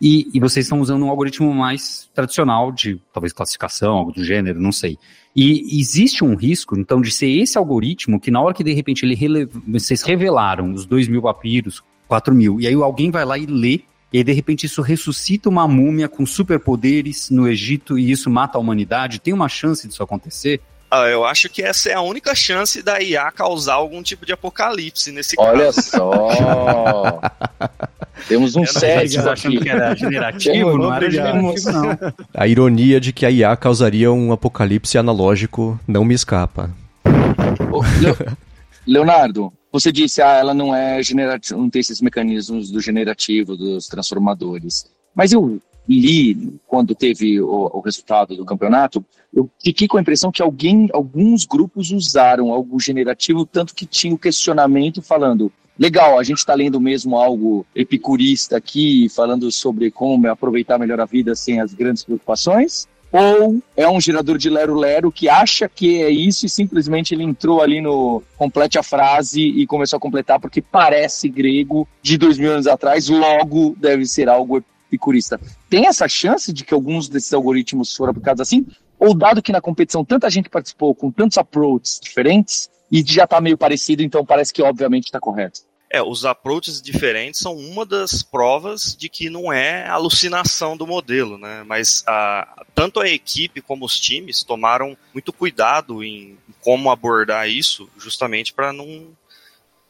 E, e vocês estão usando um algoritmo mais tradicional de, talvez, classificação, algo do gênero, não sei. E existe um risco, então, de ser esse algoritmo que na hora que, de repente, ele rele... vocês revelaram os 2 mil papiros, 4 mil, e aí alguém vai lá e lê e aí, de repente, isso ressuscita uma múmia com superpoderes no Egito e isso mata a humanidade. Tem uma chance disso acontecer? Ah, eu acho que essa é a única chance da IA causar algum tipo de apocalipse nesse Olha caso. Olha só! Temos um cético aqui. que era generativo, não era generativo, não. A ironia de que a IA causaria um apocalipse analógico não me escapa. Leonardo, você disse, ah, ela não é generativa, não tem esses mecanismos do generativo, dos transformadores. Mas eu li quando teve o, o, resultado do campeonato, eu fiquei com a impressão que alguém, alguns grupos usaram algo generativo, tanto que tinha o questionamento falando, legal, a gente está lendo mesmo algo epicurista aqui, falando sobre como aproveitar melhor a vida sem as grandes preocupações, ou é um gerador de lero-lero que acha que é isso e simplesmente ele entrou ali no complete a frase e começou a completar porque parece grego de dois mil anos atrás, logo deve ser algo epicurista. Tem essa chance de que alguns desses algoritmos foram aplicados assim? Ou dado que na competição tanta gente participou com tantos approaches diferentes e já está meio parecido, então parece que obviamente está correto? É, os approaches diferentes são uma das provas de que não é alucinação do modelo, né? Mas a, tanto a equipe como os times tomaram muito cuidado em, como abordar isso, justamente para não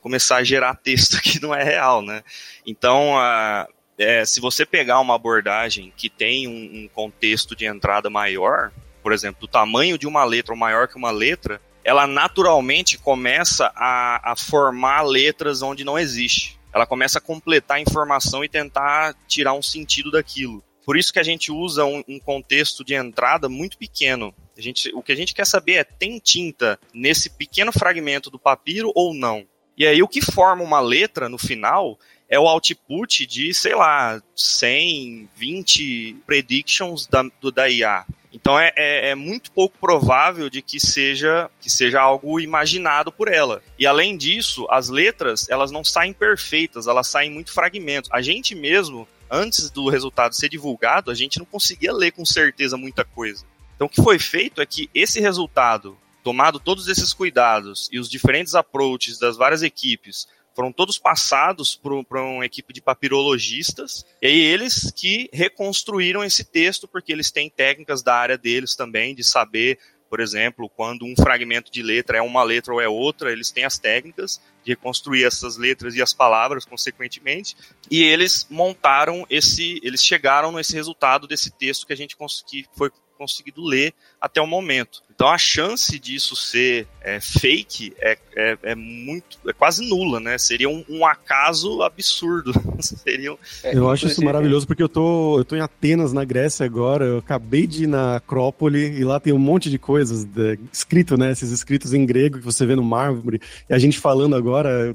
começar a gerar texto que não é real, né? Então, a, é, se você pegar uma abordagem que tem um, um, contexto de entrada maior, por exemplo, do tamanho de uma letra ou maior que uma letra, ela naturalmente começa a, a formar letras onde não existe. Ela começa a completar a informação e tentar tirar um sentido daquilo. Por isso que a gente usa um, um contexto de entrada muito pequeno. A gente, o que a gente quer saber é, tem tinta nesse pequeno fragmento do papiro ou não? E aí o que forma uma letra no final é o output de, sei lá, 100, 20 predictions da, do, da IA. Então é, é, é, muito pouco provável de que seja que seja algo imaginado por ela. E além disso, as letras elas não saem perfeitas, elas saem muito fragmentos. A gente mesmo, antes do resultado ser divulgado, a gente não conseguia ler com certeza muita coisa. Então o que foi feito é que esse resultado, tomado todos esses cuidados e os diferentes approaches das várias equipes foram todos passados para uma equipe de papirologistas, e aí eles que reconstruíram esse texto, porque eles têm técnicas da área deles também, de saber, por exemplo, quando um fragmento de letra é uma letra ou é outra, eles têm as técnicas de reconstruir essas letras e as palavras, consequentemente, e eles montaram esse, eles chegaram nesse resultado desse texto que a gente que foi conseguido ler até o momento. Então a chance disso ser é, fake é, é, é, muito, é quase nula, né? Seria um, um acaso absurdo. Seria um... É, eu acho isso maravilhoso porque eu tô, eu tô em Atenas, na Grécia agora. Eu acabei de ir na Acrópole e lá tem um monte de coisas de, escrito, né? Esses escritos em grego que você vê no mármore. E a gente falando agora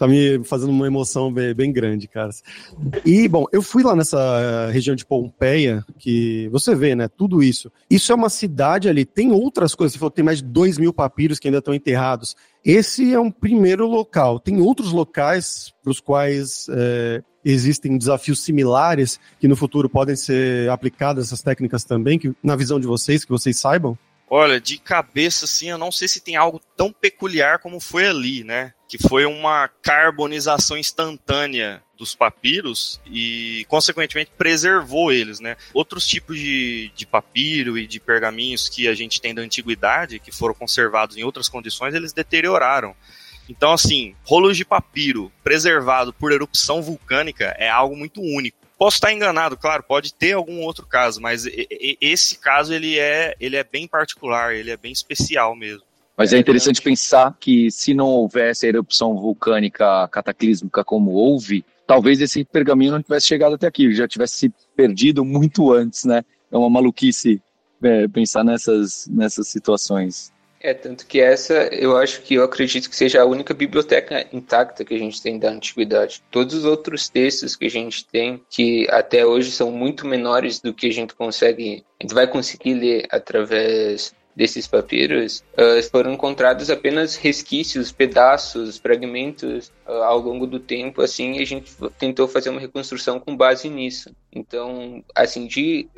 tá me fazendo uma emoção bem, bem, grande, cara. E, bom, eu fui lá nessa eh, região de Pompeia, que você vê, né, tudo isso. Isso é uma cidade ali, tem outras coisas, você falou tem mais de 2 mil papiros que ainda estão enterrados. Esse é um primeiro local. Tem outros locais para os quais é, existem desafios similares que no futuro podem ser aplicadas essas técnicas também, que, na visão de vocês, que vocês saibam? Olha, de cabeça assim, eu não sei se tem algo tão peculiar como foi ali, né? Que foi uma carbonização instantânea dos papiros e, consequentemente, preservou eles, né? Outros tipos de, de papiro e de pergaminhos que a gente tem da antiguidade, que foram conservados em outras condições, eles deterioraram. Então, assim, rolos de papiro preservado por erupção vulcânica é algo muito único. Posso estar enganado, claro, pode ter algum outro caso, mas esse caso ele é, ele é bem particular, ele é bem especial mesmo. Mas é interessante pensar que se não houvesse a erupção vulcânica cataclísmica como houve, talvez esse pergaminho não tivesse chegado até aqui, já tivesse se perdido muito antes, né? É uma maluquice é, pensar nessas, nessas situações. É, tanto que essa eu acho que eu acredito que seja a única biblioteca intacta que a gente tem da antiguidade. Todos os outros textos que a gente tem, que até hoje são muito menores do que a gente consegue, a gente vai conseguir ler através desses papiros, uh, foram encontrados apenas resquícios, pedaços, fragmentos uh, ao longo do tempo, assim, e a gente tentou fazer uma reconstrução com base nisso. Então, assim, de,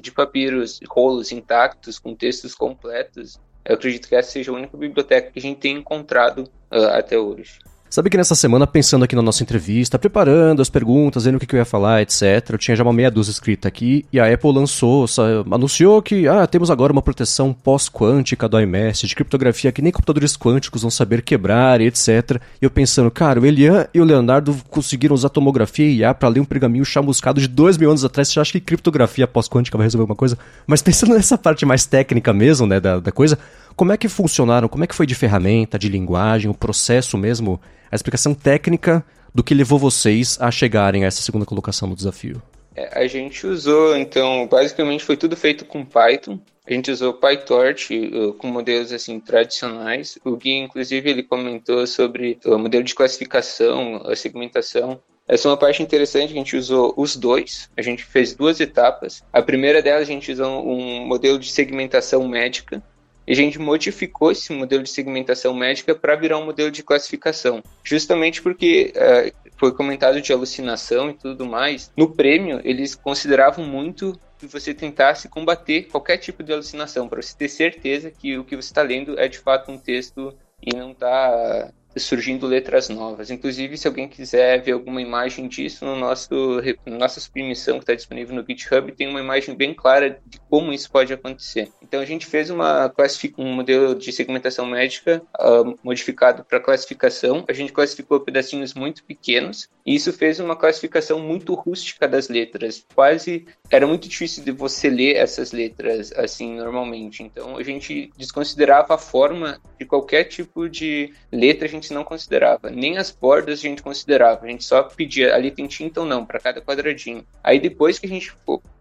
de papiros, rolos intactos, com textos completos, eu acredito que essa seja a única biblioteca que a gente tem encontrado uh, até hoje. Sabe que nessa semana, pensando aqui na nossa entrevista, preparando as perguntas, vendo o que, eu ia falar, etc., eu tinha já uma meia dúzia escrita aqui, e a Apple lançou, anunciou que ah, temos agora uma proteção pós-quântica do iMessage, de criptografia que nem computadores quânticos vão saber quebrar, etc. E eu pensando, cara, o Elian e o Leonardo conseguiram usar tomografia e IA para ler um pergaminho chamuscado de dois mil anos atrás. Você acha que criptografia pós-quântica vai resolver alguma coisa? Mas pensando nessa parte mais técnica mesmo, né, da, da coisa, como é que funcionaram, como é que foi de ferramenta, de linguagem, o processo mesmo, a explicação técnica do que levou vocês a chegarem a essa segunda colocação no desafio? É, a gente usou, então, basicamente foi tudo feito com Python. A gente usou PyTorch uh, com modelos assim tradicionais. O Gui, inclusive, ele comentou sobre o modelo de classificação, a segmentação. Essa é uma parte interessante, a gente usou os dois, a gente fez duas etapas. A primeira delas a gente usou um modelo de segmentação médica, a gente modificou esse modelo de segmentação médica para virar um modelo de classificação, justamente porque uh, foi comentado de alucinação e tudo mais. No prêmio, eles consideravam muito que você tentasse combater qualquer tipo de alucinação, para você ter certeza que o que você está lendo é de fato um texto e não está surgindo letras novas. Inclusive, se alguém quiser ver alguma imagem disso, no nosso nossa submissão que está disponível no GitHub, tem uma imagem bem clara de como isso pode acontecer. Então, a gente fez uma um modelo de segmentação médica uh, modificado para classificação. A gente classificou pedacinhos muito pequenos e isso fez uma classificação muito rústica das letras. Quase era muito difícil de você ler essas letras assim normalmente. Então, a gente desconsiderava a forma de qualquer tipo de letra. A gente não considerava. Nem as bordas a gente considerava. A gente só pedia ali tem tinta ou não para cada quadradinho. Aí depois que a gente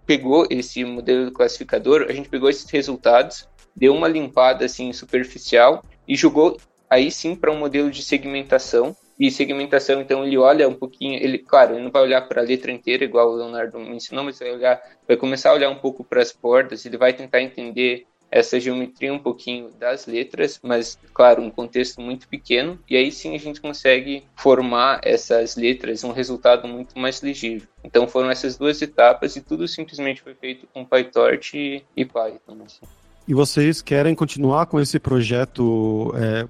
pegou esse modelo classificador, a gente pegou esses resultados, deu uma limpada assim superficial e jogou aí sim para um modelo de segmentação. E segmentação, então, ele olha um pouquinho, ele, claro, ele não vai olhar para a letra inteira, igual o Leonardo me ensinou, mas vai olhar, vai começar a olhar um pouco para as bordas, ele vai tentar entender essa geometria um pouquinho das letras, mas claro, um contexto muito pequeno, e aí sim a gente consegue formar essas letras um resultado muito mais legível. Então foram essas duas etapas e tudo simplesmente foi feito com PyTorch e, Python. Assim. E vocês querem continuar com esse projeto, é,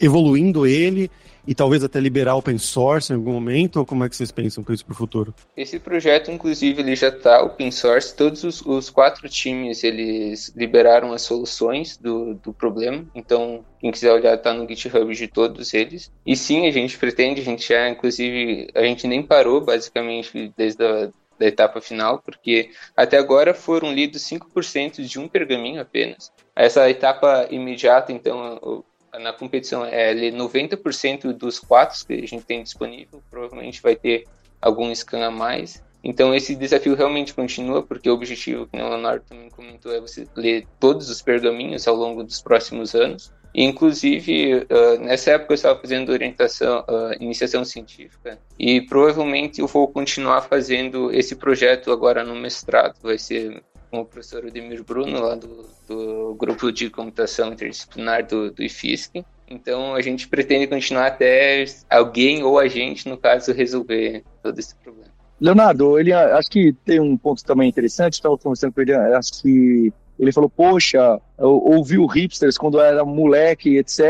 evoluindo ele e talvez até liberar open source em algum momento? Ou como é que vocês pensam com isso para o futuro? Esse projeto, inclusive, ele já está open source. Todos os, os, quatro times eles liberaram as soluções do, do problema. Então, quem quiser olhar, está no GitHub de todos eles. E sim, a gente pretende, a gente já, inclusive, a gente nem parou basicamente desde a da etapa final, porque até agora foram lidos 5% de um pergaminho apenas. Essa etapa imediata, então, na competição é ler 90% dos quatro que a gente tem disponível, provavelmente vai ter algum scan a mais. Então esse desafio realmente continua, porque o objetivo, que o Leonardo também comentou, é você ler todos os pergaminhos ao longo dos próximos anos. Inclusive, uh, nessa época eu estava fazendo orientação, uh, iniciação científica, e provavelmente eu vou continuar fazendo esse projeto agora no mestrado. Vai ser com o professor Ademir Bruno, lá do, do grupo de computação interdisciplinar do, do IFISC. Então a gente pretende continuar até alguém ou a gente, no caso, resolver todo esse problema. Leonardo, ele acho que tem um ponto também interessante, estava conversando com ele, acho que ele falou, poxa, ouviu hipsters quando era moleque, etc.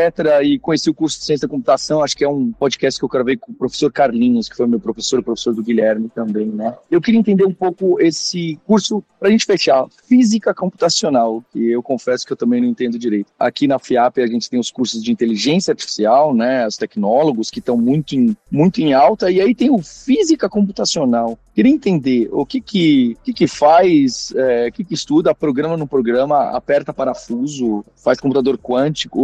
E conheci o curso de ciência da computação. Acho que é um podcast que eu gravei com o professor Carlinhos, que foi meu professor, o professor do Guilherme também, né? Eu queria entender um pouco esse curso, para a gente fechar, física computacional, que eu confesso que eu também não entendo direito. Aqui na FIAP a gente tem os cursos de inteligência artificial, né? Os tecnólogos que estão muito em, muito em alta, e aí tem o física computacional. Queria entender o que que, que, que faz, é, o que, que estuda, programa no programa, aperta para parafuso, faz computador quântico,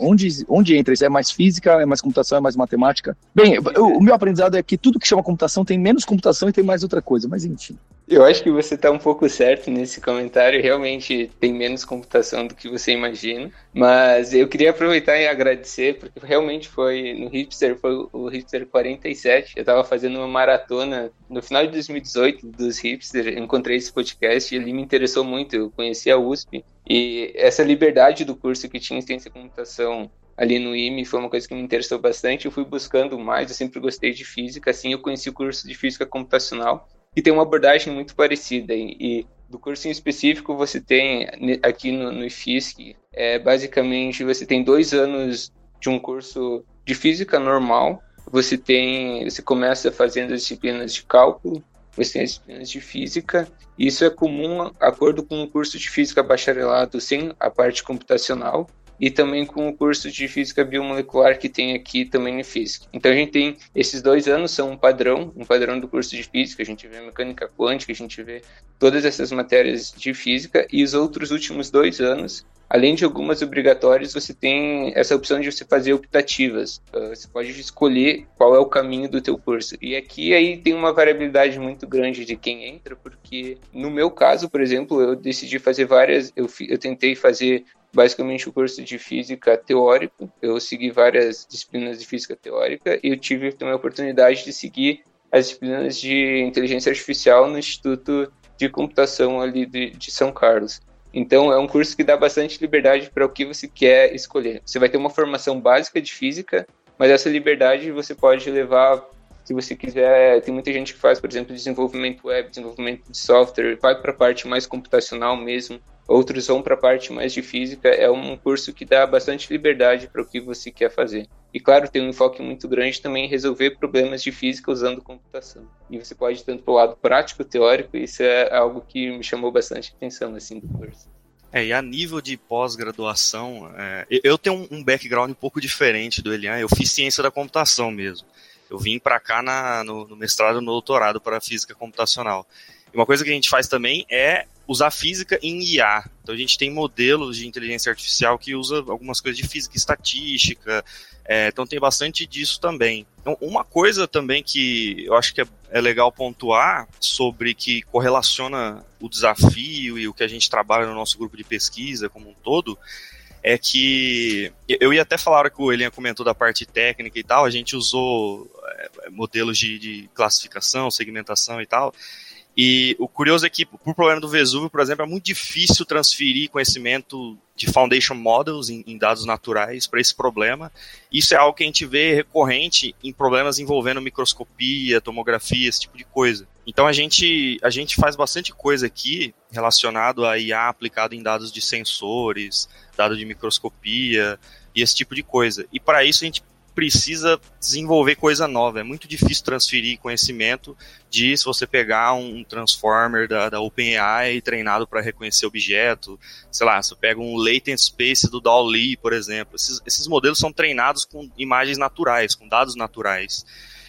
onde, onde entra isso? É mais física, é mais computação, é mais matemática? Bem, o, o meu aprendizado é que tudo que chama computação tem menos computação e tem mais outra coisa, mas enfim. Eu acho que você está um pouco certo nesse comentário. Realmente tem menos computação do que você imagina. Mas eu queria aproveitar e agradecer, porque realmente foi no Hipster, foi o Hipster 47. Eu estava fazendo uma maratona no final de 2018 dos Hipster. Encontrei esse podcast e ele me interessou muito. Eu conheci a USP e essa liberdade do curso que tinha em ciência e computação ali no IME foi uma coisa que me interessou bastante. Eu fui buscando mais, eu sempre gostei de física, assim eu conheci o curso de física computacional, que tem uma abordagem muito parecida. E, e do curso em específico, você tem aqui no, no IFISC, é, basicamente você tem dois anos de um curso de física normal. Você tem, você começa fazendo as disciplinas de cálculo, você tem as disciplinas de física. E isso é comum, acordo com o curso de física bacharelado sem a parte computacional e também com o curso de física biomolecular que tem aqui também em física. Então a gente tem esses dois anos são um padrão, um padrão do curso de física, a gente vê mecânica quântica, a gente vê todas essas matérias de física e os outros últimos dois anos além de algumas obrigatórias, você tem essa opção de você fazer optativas. Uh, você pode escolher qual é o caminho do teu curso. E aqui aí tem uma variabilidade muito grande de quem entra, porque no meu caso, por exemplo, eu decidi fazer várias, eu, eu tentei fazer basicamente o curso de física teórico. Eu segui várias disciplinas de física teórica e eu tive também a oportunidade de seguir as disciplinas de inteligência artificial no Instituto de Computação ali de, de São Carlos. Então é um curso que dá bastante liberdade para o que você quer escolher. Você vai ter uma formação básica de física, mas essa liberdade você pode levar se você quiser, tem muita gente que faz, por exemplo, desenvolvimento web, desenvolvimento de software, vai para a parte mais computacional mesmo, outros vão para a parte mais de física. É um curso que dá bastante liberdade para o que você quer fazer. E claro, tem um enfoque muito grande também em resolver problemas de física usando computação. E você pode ir tanto para o lado prático, teórico, isso é algo que me chamou bastante atenção assim do curso. É, e a nível de pós-graduação, é, eu tenho um background um pouco diferente do Elian, eu fiz ciência da computação mesmo eu vim para cá na, no, no, mestrado no doutorado para física computacional. E uma coisa que a gente faz também é usar física em IA. Então a gente tem modelos de inteligência artificial que usa algumas coisas de física estatística. É, então tem bastante disso também. Então, uma coisa também que eu acho que é, é legal pontuar sobre que correlaciona o desafio e o que a gente trabalha no nosso grupo de pesquisa como um todo é que eu ia até falar que o Elian comentou da parte técnica e tal, a gente usou é, modelos de, de, classificação, segmentação e tal. E o curioso é que, por problema do Vesúvio, por exemplo, é muito difícil transferir conhecimento de foundation models em, em dados naturais para esse problema. Isso é algo que a gente vê recorrente em problemas envolvendo microscopia, tomografia, esse tipo de coisa. Então a gente, a gente faz bastante coisa aqui relacionado a IA aplicado em dados de sensores, dados de microscopia e esse tipo de coisa. E para isso a gente precisa desenvolver coisa nova. É muito difícil transferir conhecimento de se você pegar um transformer da, da OpenAI treinado para reconhecer objeto, sei lá, você pega um latent space do DALL-E, por exemplo. Esses, esses modelos são treinados com imagens naturais, com dados naturais.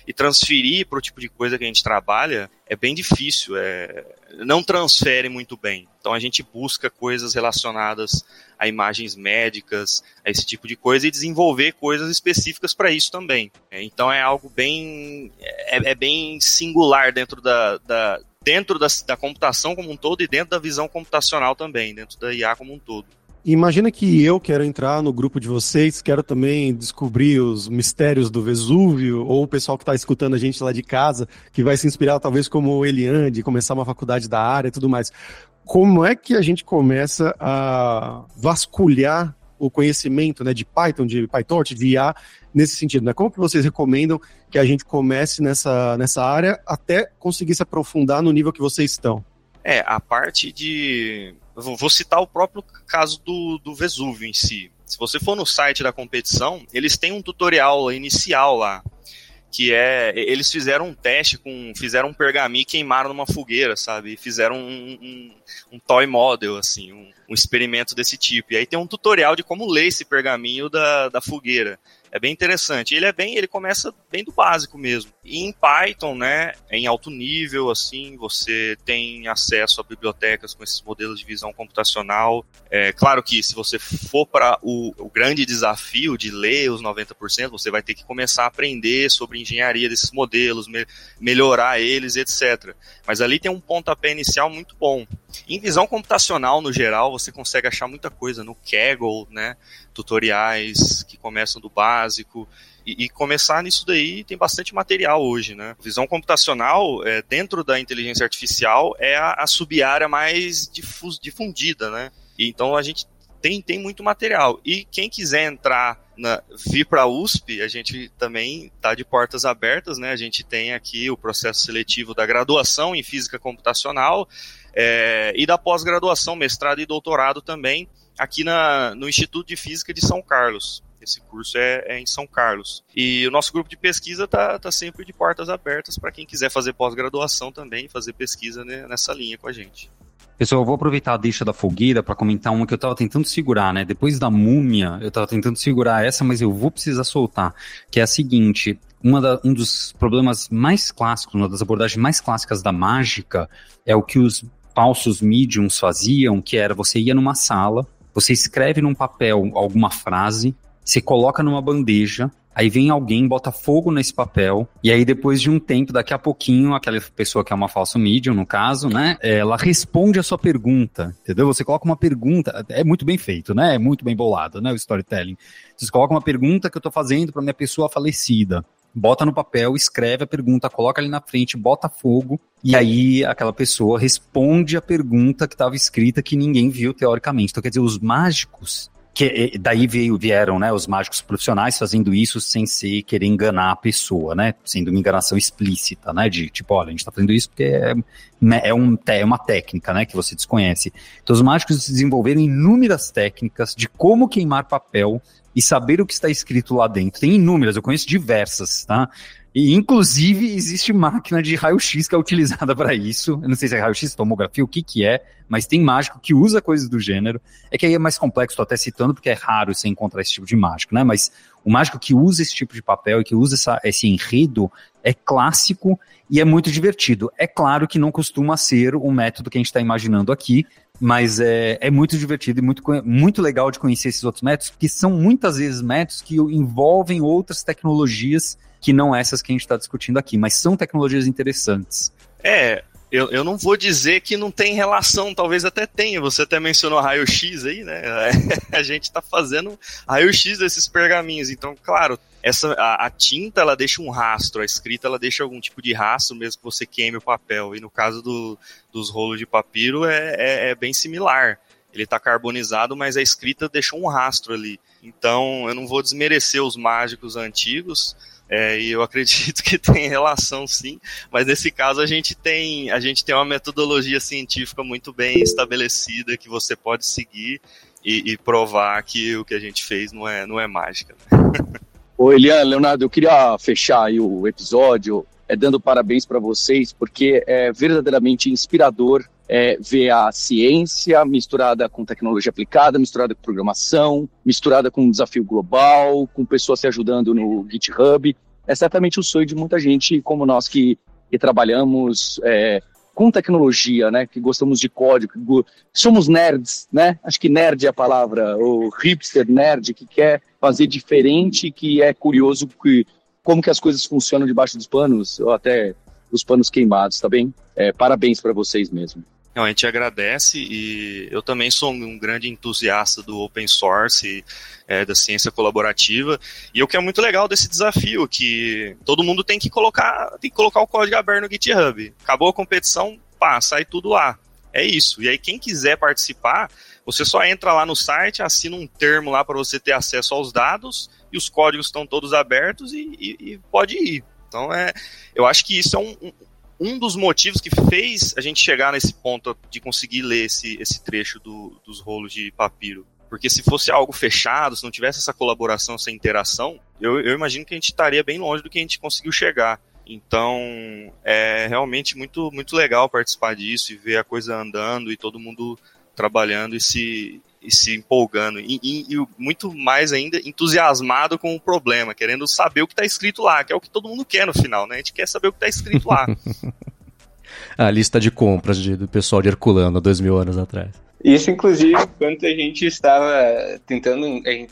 E transferir para o tipo de coisa que a gente trabalha é bem difícil, é, não transfere muito bem. Então a gente busca coisas relacionadas a imagens médicas, a esse tipo de coisa e desenvolver coisas específicas para isso também. É, então é algo bem é, é bem singular dentro da, da dentro da, da computação como um todo e dentro da visão computacional também, dentro da IA como um todo. Imagina que eu quero entrar no grupo de vocês, quero também descobrir os mistérios do Vesúvio, ou o pessoal que está escutando a gente lá de casa, que vai se inspirar talvez como Eliane, começar uma faculdade da área e tudo mais. Como é que a gente começa a vasculhar o conhecimento né, de Python, de PyTorch, de IA, nesse sentido? Né? Como que vocês recomendam que a gente comece nessa, nessa área até conseguir se aprofundar no nível que vocês estão? É, a parte de Vou citar o próprio caso do, do Vesúvio em si. Se você for no site da competição, eles têm um tutorial inicial lá, que é eles fizeram um teste com fizeram um pergaminho e queimaram numa fogueira, sabe? Fizeram um, um, um, toy model assim, um, um experimento desse tipo. E aí tem um tutorial de como ler esse pergaminho da, da fogueira é bem interessante. Ele é bem, ele começa bem do básico mesmo. E em Python, né, em alto nível, assim, você tem acesso a bibliotecas com esses modelos de visão computacional. É claro que se você for para o, o, grande desafio de ler os 90%, você vai ter que começar a aprender sobre engenharia desses modelos, me, melhorar eles, etc. Mas ali tem um pontapé inicial muito bom. Em visão computacional, no geral, você consegue achar muita coisa no Kaggle, né? Tutoriais que começam do básico. E, e, começar nisso daí tem bastante material hoje, né? Visão computacional, é, dentro da inteligência artificial, é a, a sub-área mais difus, difundida, né? E, então a gente tem, tem muito material. E quem quiser entrar na, vir para a USP, a gente também está de portas abertas, né? A gente tem aqui o processo seletivo da graduação em física computacional é, e da pós-graduação, mestrado e doutorado também, aqui na, no Instituto de Física de São Carlos. Esse curso é, é em São Carlos. E o nosso grupo de pesquisa está tá sempre de portas abertas para quem quiser fazer pós-graduação também, fazer pesquisa né, nessa linha com a gente. Pessoal, eu vou aproveitar a deixa da fogueira para comentar uma que eu estava tentando segurar, né? Depois da múmia, eu estava tentando segurar essa, mas eu vou precisar soltar. Que é a seguinte: da, um dos problemas mais clássicos, uma das abordagens mais clássicas da mágica é o que os falsos mediums faziam, que era você ia numa sala, você escreve num papel alguma frase, você coloca numa bandeja, Aí vem alguém, bota fogo nesse papel, e aí depois de um tempo, daqui a pouquinho, aquela pessoa que é uma falsa medium, no caso, né, ela responde a sua pergunta, entendeu? Você coloca uma pergunta, é muito bem feito, né? É muito bem bolado, né, o storytelling. Você coloca uma pergunta que eu tô fazendo para minha pessoa falecida. Bota no papel, escreve a pergunta, coloca ali na frente, bota fogo, e aí aquela pessoa responde a pergunta que estava escrita que ninguém viu teoricamente. Então, quer dizer, os mágicos, que daí veio, vieram né, os mágicos profissionais fazendo isso sem ser querer enganar a pessoa, né? Sendo uma enganação explícita, né? De tipo, olha, a gente está fazendo isso porque é, né, é, um, é uma técnica, né? Que você desconhece. Então os mágicos desenvolveram inúmeras técnicas de como queimar papel e saber o que está escrito lá dentro. Tem inúmeras, eu conheço diversas, tá? E, inclusive, existe máquina de raio-x que é utilizada para isso. Eu não sei se é raio-x, tomografia, o que que é, mas tem mágico que usa coisas do gênero. É que aí é mais complexo, tô até citando, porque é raro você encontrar esse tipo de mágico, né? Mas o mágico que usa esse tipo de papel e que usa essa, esse enredo é clássico e é muito divertido. É claro que não costuma ser o método que a gente está imaginando aqui, mas é, é muito divertido e muito, muito legal de conhecer esses outros métodos, porque são muitas vezes métodos que envolvem outras tecnologias que não essas que a gente está discutindo aqui, mas são tecnologias interessantes. É, eu, eu não vou dizer que não tem relação, talvez até tenha. Você até mencionou raio-x aí, né? a gente está fazendo raio-x desses pergaminhos. Então, claro, essa a, a, tinta ela deixa um rastro, a escrita ela deixa algum tipo de rastro mesmo que você queime o papel. E no caso do, dos rolos de papiro é, é, é bem similar. Ele está carbonizado, mas a escrita deixou um rastro ali. Então, eu não vou desmerecer os mágicos antigos, é, e eu acredito que tem relação sim, mas nesse caso a gente tem a gente tem uma metodologia científica muito bem estabelecida que você pode seguir e, e provar que o que a gente fez não é, não é mágica. Ô Eliane, Leonardo, eu queria fechar aí o episódio é, dando parabéns para vocês, porque é verdadeiramente inspirador é, ver a ciência misturada com tecnologia aplicada, misturada com programação, misturada com um desafio global, com pessoas se ajudando no GitHub. é certamente o sonho de muita gente como nós que, que trabalhamos é, com tecnologia, né? Que gostamos de código, somos nerds, né? Acho que nerd é a palavra, o hipster nerd que quer fazer diferente, que é curioso que como que as coisas funcionam debaixo dos panos, ou até os panos queimados, tá bem? É, parabéns para vocês mesmo. Não, a gente agradece e eu também sou um grande entusiasta do open source, é, da ciência colaborativa, e o que é muito legal desse desafio, que todo mundo tem que colocar, tem que colocar o código aberto no GitHub. Acabou a competição, pá, sai tudo lá. É isso. E aí quem quiser participar, você só entra lá no site, assina um termo lá para você ter acesso aos dados, e os códigos estão todos abertos e, e, e pode ir. Então é, eu acho que isso é um, um dos motivos que fez a gente chegar nesse ponto de conseguir ler esse, esse trecho do, dos rolos de papiro. Porque se fosse algo fechado, se não tivesse essa colaboração, essa interação, eu, eu imagino que a gente estaria bem longe do que a gente conseguiu chegar. Então, é realmente muito, muito legal participar disso e ver a coisa andando e todo mundo trabalhando e se, e se empolgando. E, e, e, muito mais ainda entusiasmado com o problema, querendo saber o que está escrito lá, que é o que todo mundo quer no final, né? A gente quer saber o que está escrito lá. a lista de compras de, do pessoal de Herculano há dois mil anos atrás. Isso, inclusive, quando a gente estava tentando.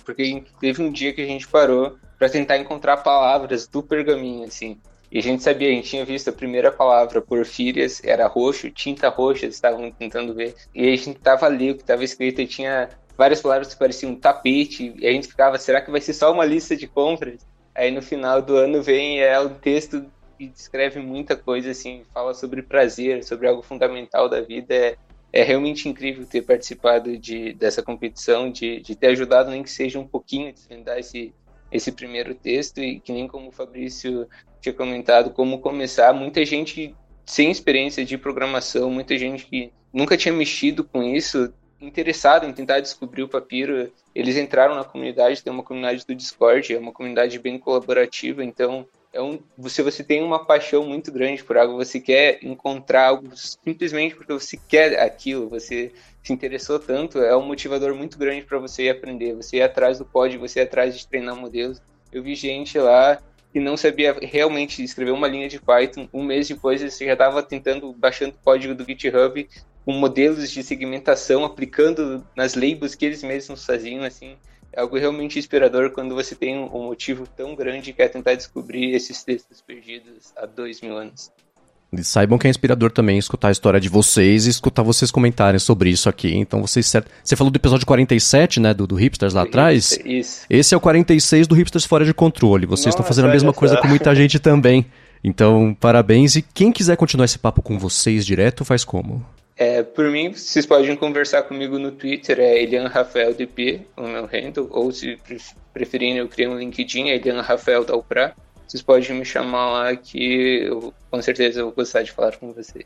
Porque teve um dia que a gente parou para tentar encontrar palavras do pergaminho, assim. E a gente sabia, a gente tinha visto a primeira palavra, porfírias, era roxo, tinta roxa, eles estavam tentando ver. E a gente tava ali, o que estava escrito, e tinha várias palavras que pareciam um tapete, e a gente ficava, será que vai ser só uma lista de compras? Aí no final do ano vem é um texto que descreve muita coisa, assim, fala sobre prazer, sobre algo fundamental da vida. É, é realmente incrível ter participado de, dessa competição, de, de ter ajudado, nem que seja um pouquinho, a desvendar esse, esse primeiro texto, e que nem como o Fabrício tinha comentado como começar. Muita gente sem experiência de programação, muita gente que nunca tinha mexido com isso, interessado em tentar descobrir o papiro. Eles entraram na comunidade, tem uma comunidade do Discord, é uma comunidade bem colaborativa, então é um, se você tem uma paixão muito grande por algo, você quer encontrar algo simplesmente porque você quer aquilo, você se interessou tanto, é um motivador muito grande para você aprender. Você ir atrás do código, você ir atrás de treinar modelos. Eu vi gente lá que não sabia realmente escrever uma linha de Python. Um mês depois, você já estava tentando, baixando o código do GitHub com modelos de segmentação, aplicando nas labels que eles mesmos faziam, assim. É algo realmente inspirador quando você tem um motivo tão grande que é tentar descobrir esses textos perdidos há dois mil anos. E saibam que é inspirador também escutar a história de vocês e escutar vocês comentarem sobre isso aqui. Então vocês certo. Você falou do episódio 47, né? Do, do Hipsters lá atrás. Isso, isso. Esse é o 46 do Hipsters Fora de Controle. Vocês estão fazendo a mesma coisa com muita gente também. Então, parabéns. E quem quiser continuar esse papo com vocês direto, faz como? É, por mim, vocês podem conversar comigo no Twitter, é Elian Rafael DP, o meu handle, ou se preferirem, eu criei um LinkedIn, é Elian Rafael Dalprá vocês podem me chamar lá que eu, com certeza eu vou gostar de falar com vocês.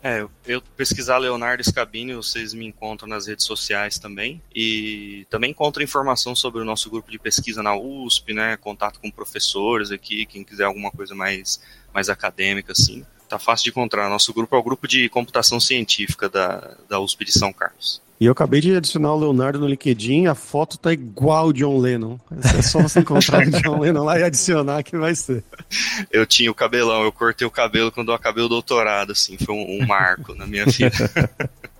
É, eu pesquisar Leonardo Scabini, vocês me encontram nas redes sociais também. E também encontro informação sobre o nosso grupo de pesquisa na USP, né? Contato com professores aqui, quem quiser alguma coisa mais, mais acadêmica, assim. Tá fácil de encontrar. Nosso grupo é o grupo de computação científica da, da USP de São Carlos. E eu acabei de adicionar o Leonardo no LinkedIn, a foto tá igual o John Lennon. É só você encontrar o John Lennon lá e adicionar que vai ser. Eu tinha o cabelão, eu cortei o cabelo quando eu acabei o doutorado, assim, foi um, um marco na minha vida.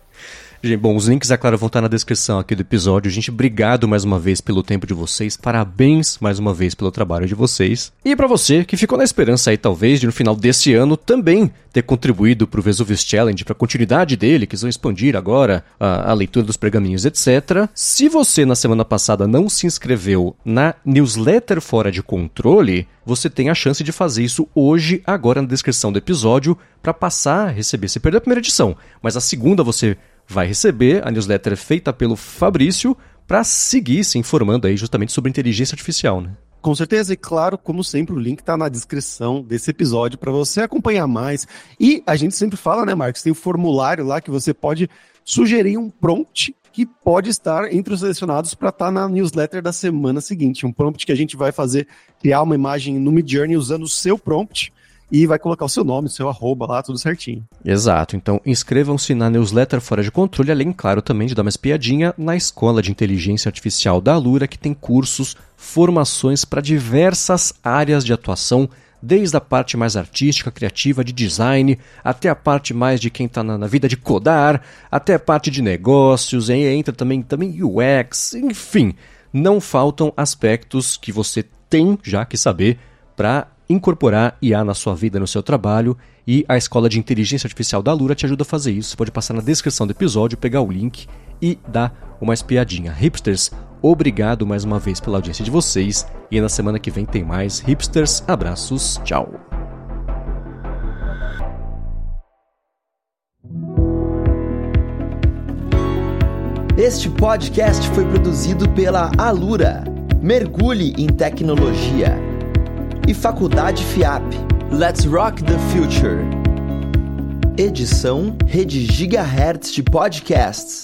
Bom, os links, é claro, vão estar na descrição aqui do episódio. Gente, obrigado mais uma vez pelo tempo de vocês. Parabéns mais uma vez pelo trabalho de vocês. E para você que ficou na esperança aí, talvez, de no final desse ano também ter contribuído para o Vesuvius Challenge, para a continuidade dele, que vão expandir agora a, a leitura dos pergaminhos, etc. Se você na semana passada não se inscreveu na newsletter Fora de Controle, você tem a chance de fazer isso hoje, agora na descrição do episódio, para passar receber. Você perdeu a primeira edição, mas a segunda você vai receber a newsletter feita pelo Fabrício para seguir se informando aí justamente sobre inteligência artificial, né? Com certeza, e claro, como sempre, o link está na descrição desse episódio para você acompanhar mais. E a gente sempre fala, né, Marcos? Tem o formulário lá que você pode sugerir um prompt que pode estar entre os selecionados para estar tá na newsletter da semana seguinte. Um prompt que a gente vai fazer criar uma imagem no Midjourney usando o seu prompt e vai colocar o seu nome, o seu arroba lá, tudo certinho. Exato. Então inscrevam-se na newsletter Fora de Controle, além, claro, também de dar uma espiadinha na Escola de Inteligência Artificial da Alura, que tem cursos, formações para diversas áreas de atuação desde a parte mais artística, criativa, de design, até a parte mais de quem está na, na, vida de codar, até a parte de negócios, e entra também, também UX, enfim. Não faltam aspectos que você tem já que saber para incorporar IA na sua vida, no seu trabalho, e a Escola de Inteligência Artificial da Lura te ajuda a fazer isso. Você pode passar na descrição do episódio, pegar o link e dar uma espiadinha. Hipsters, Obrigado mais uma vez pela audiência de vocês e na semana que vem tem mais hipsters. Abraços, tchau. Este podcast foi produzido pela Alura. Mergulhe em tecnologia. E Faculdade FIAP. Let's rock the future. Edição Rede Gigahertz de Podcasts.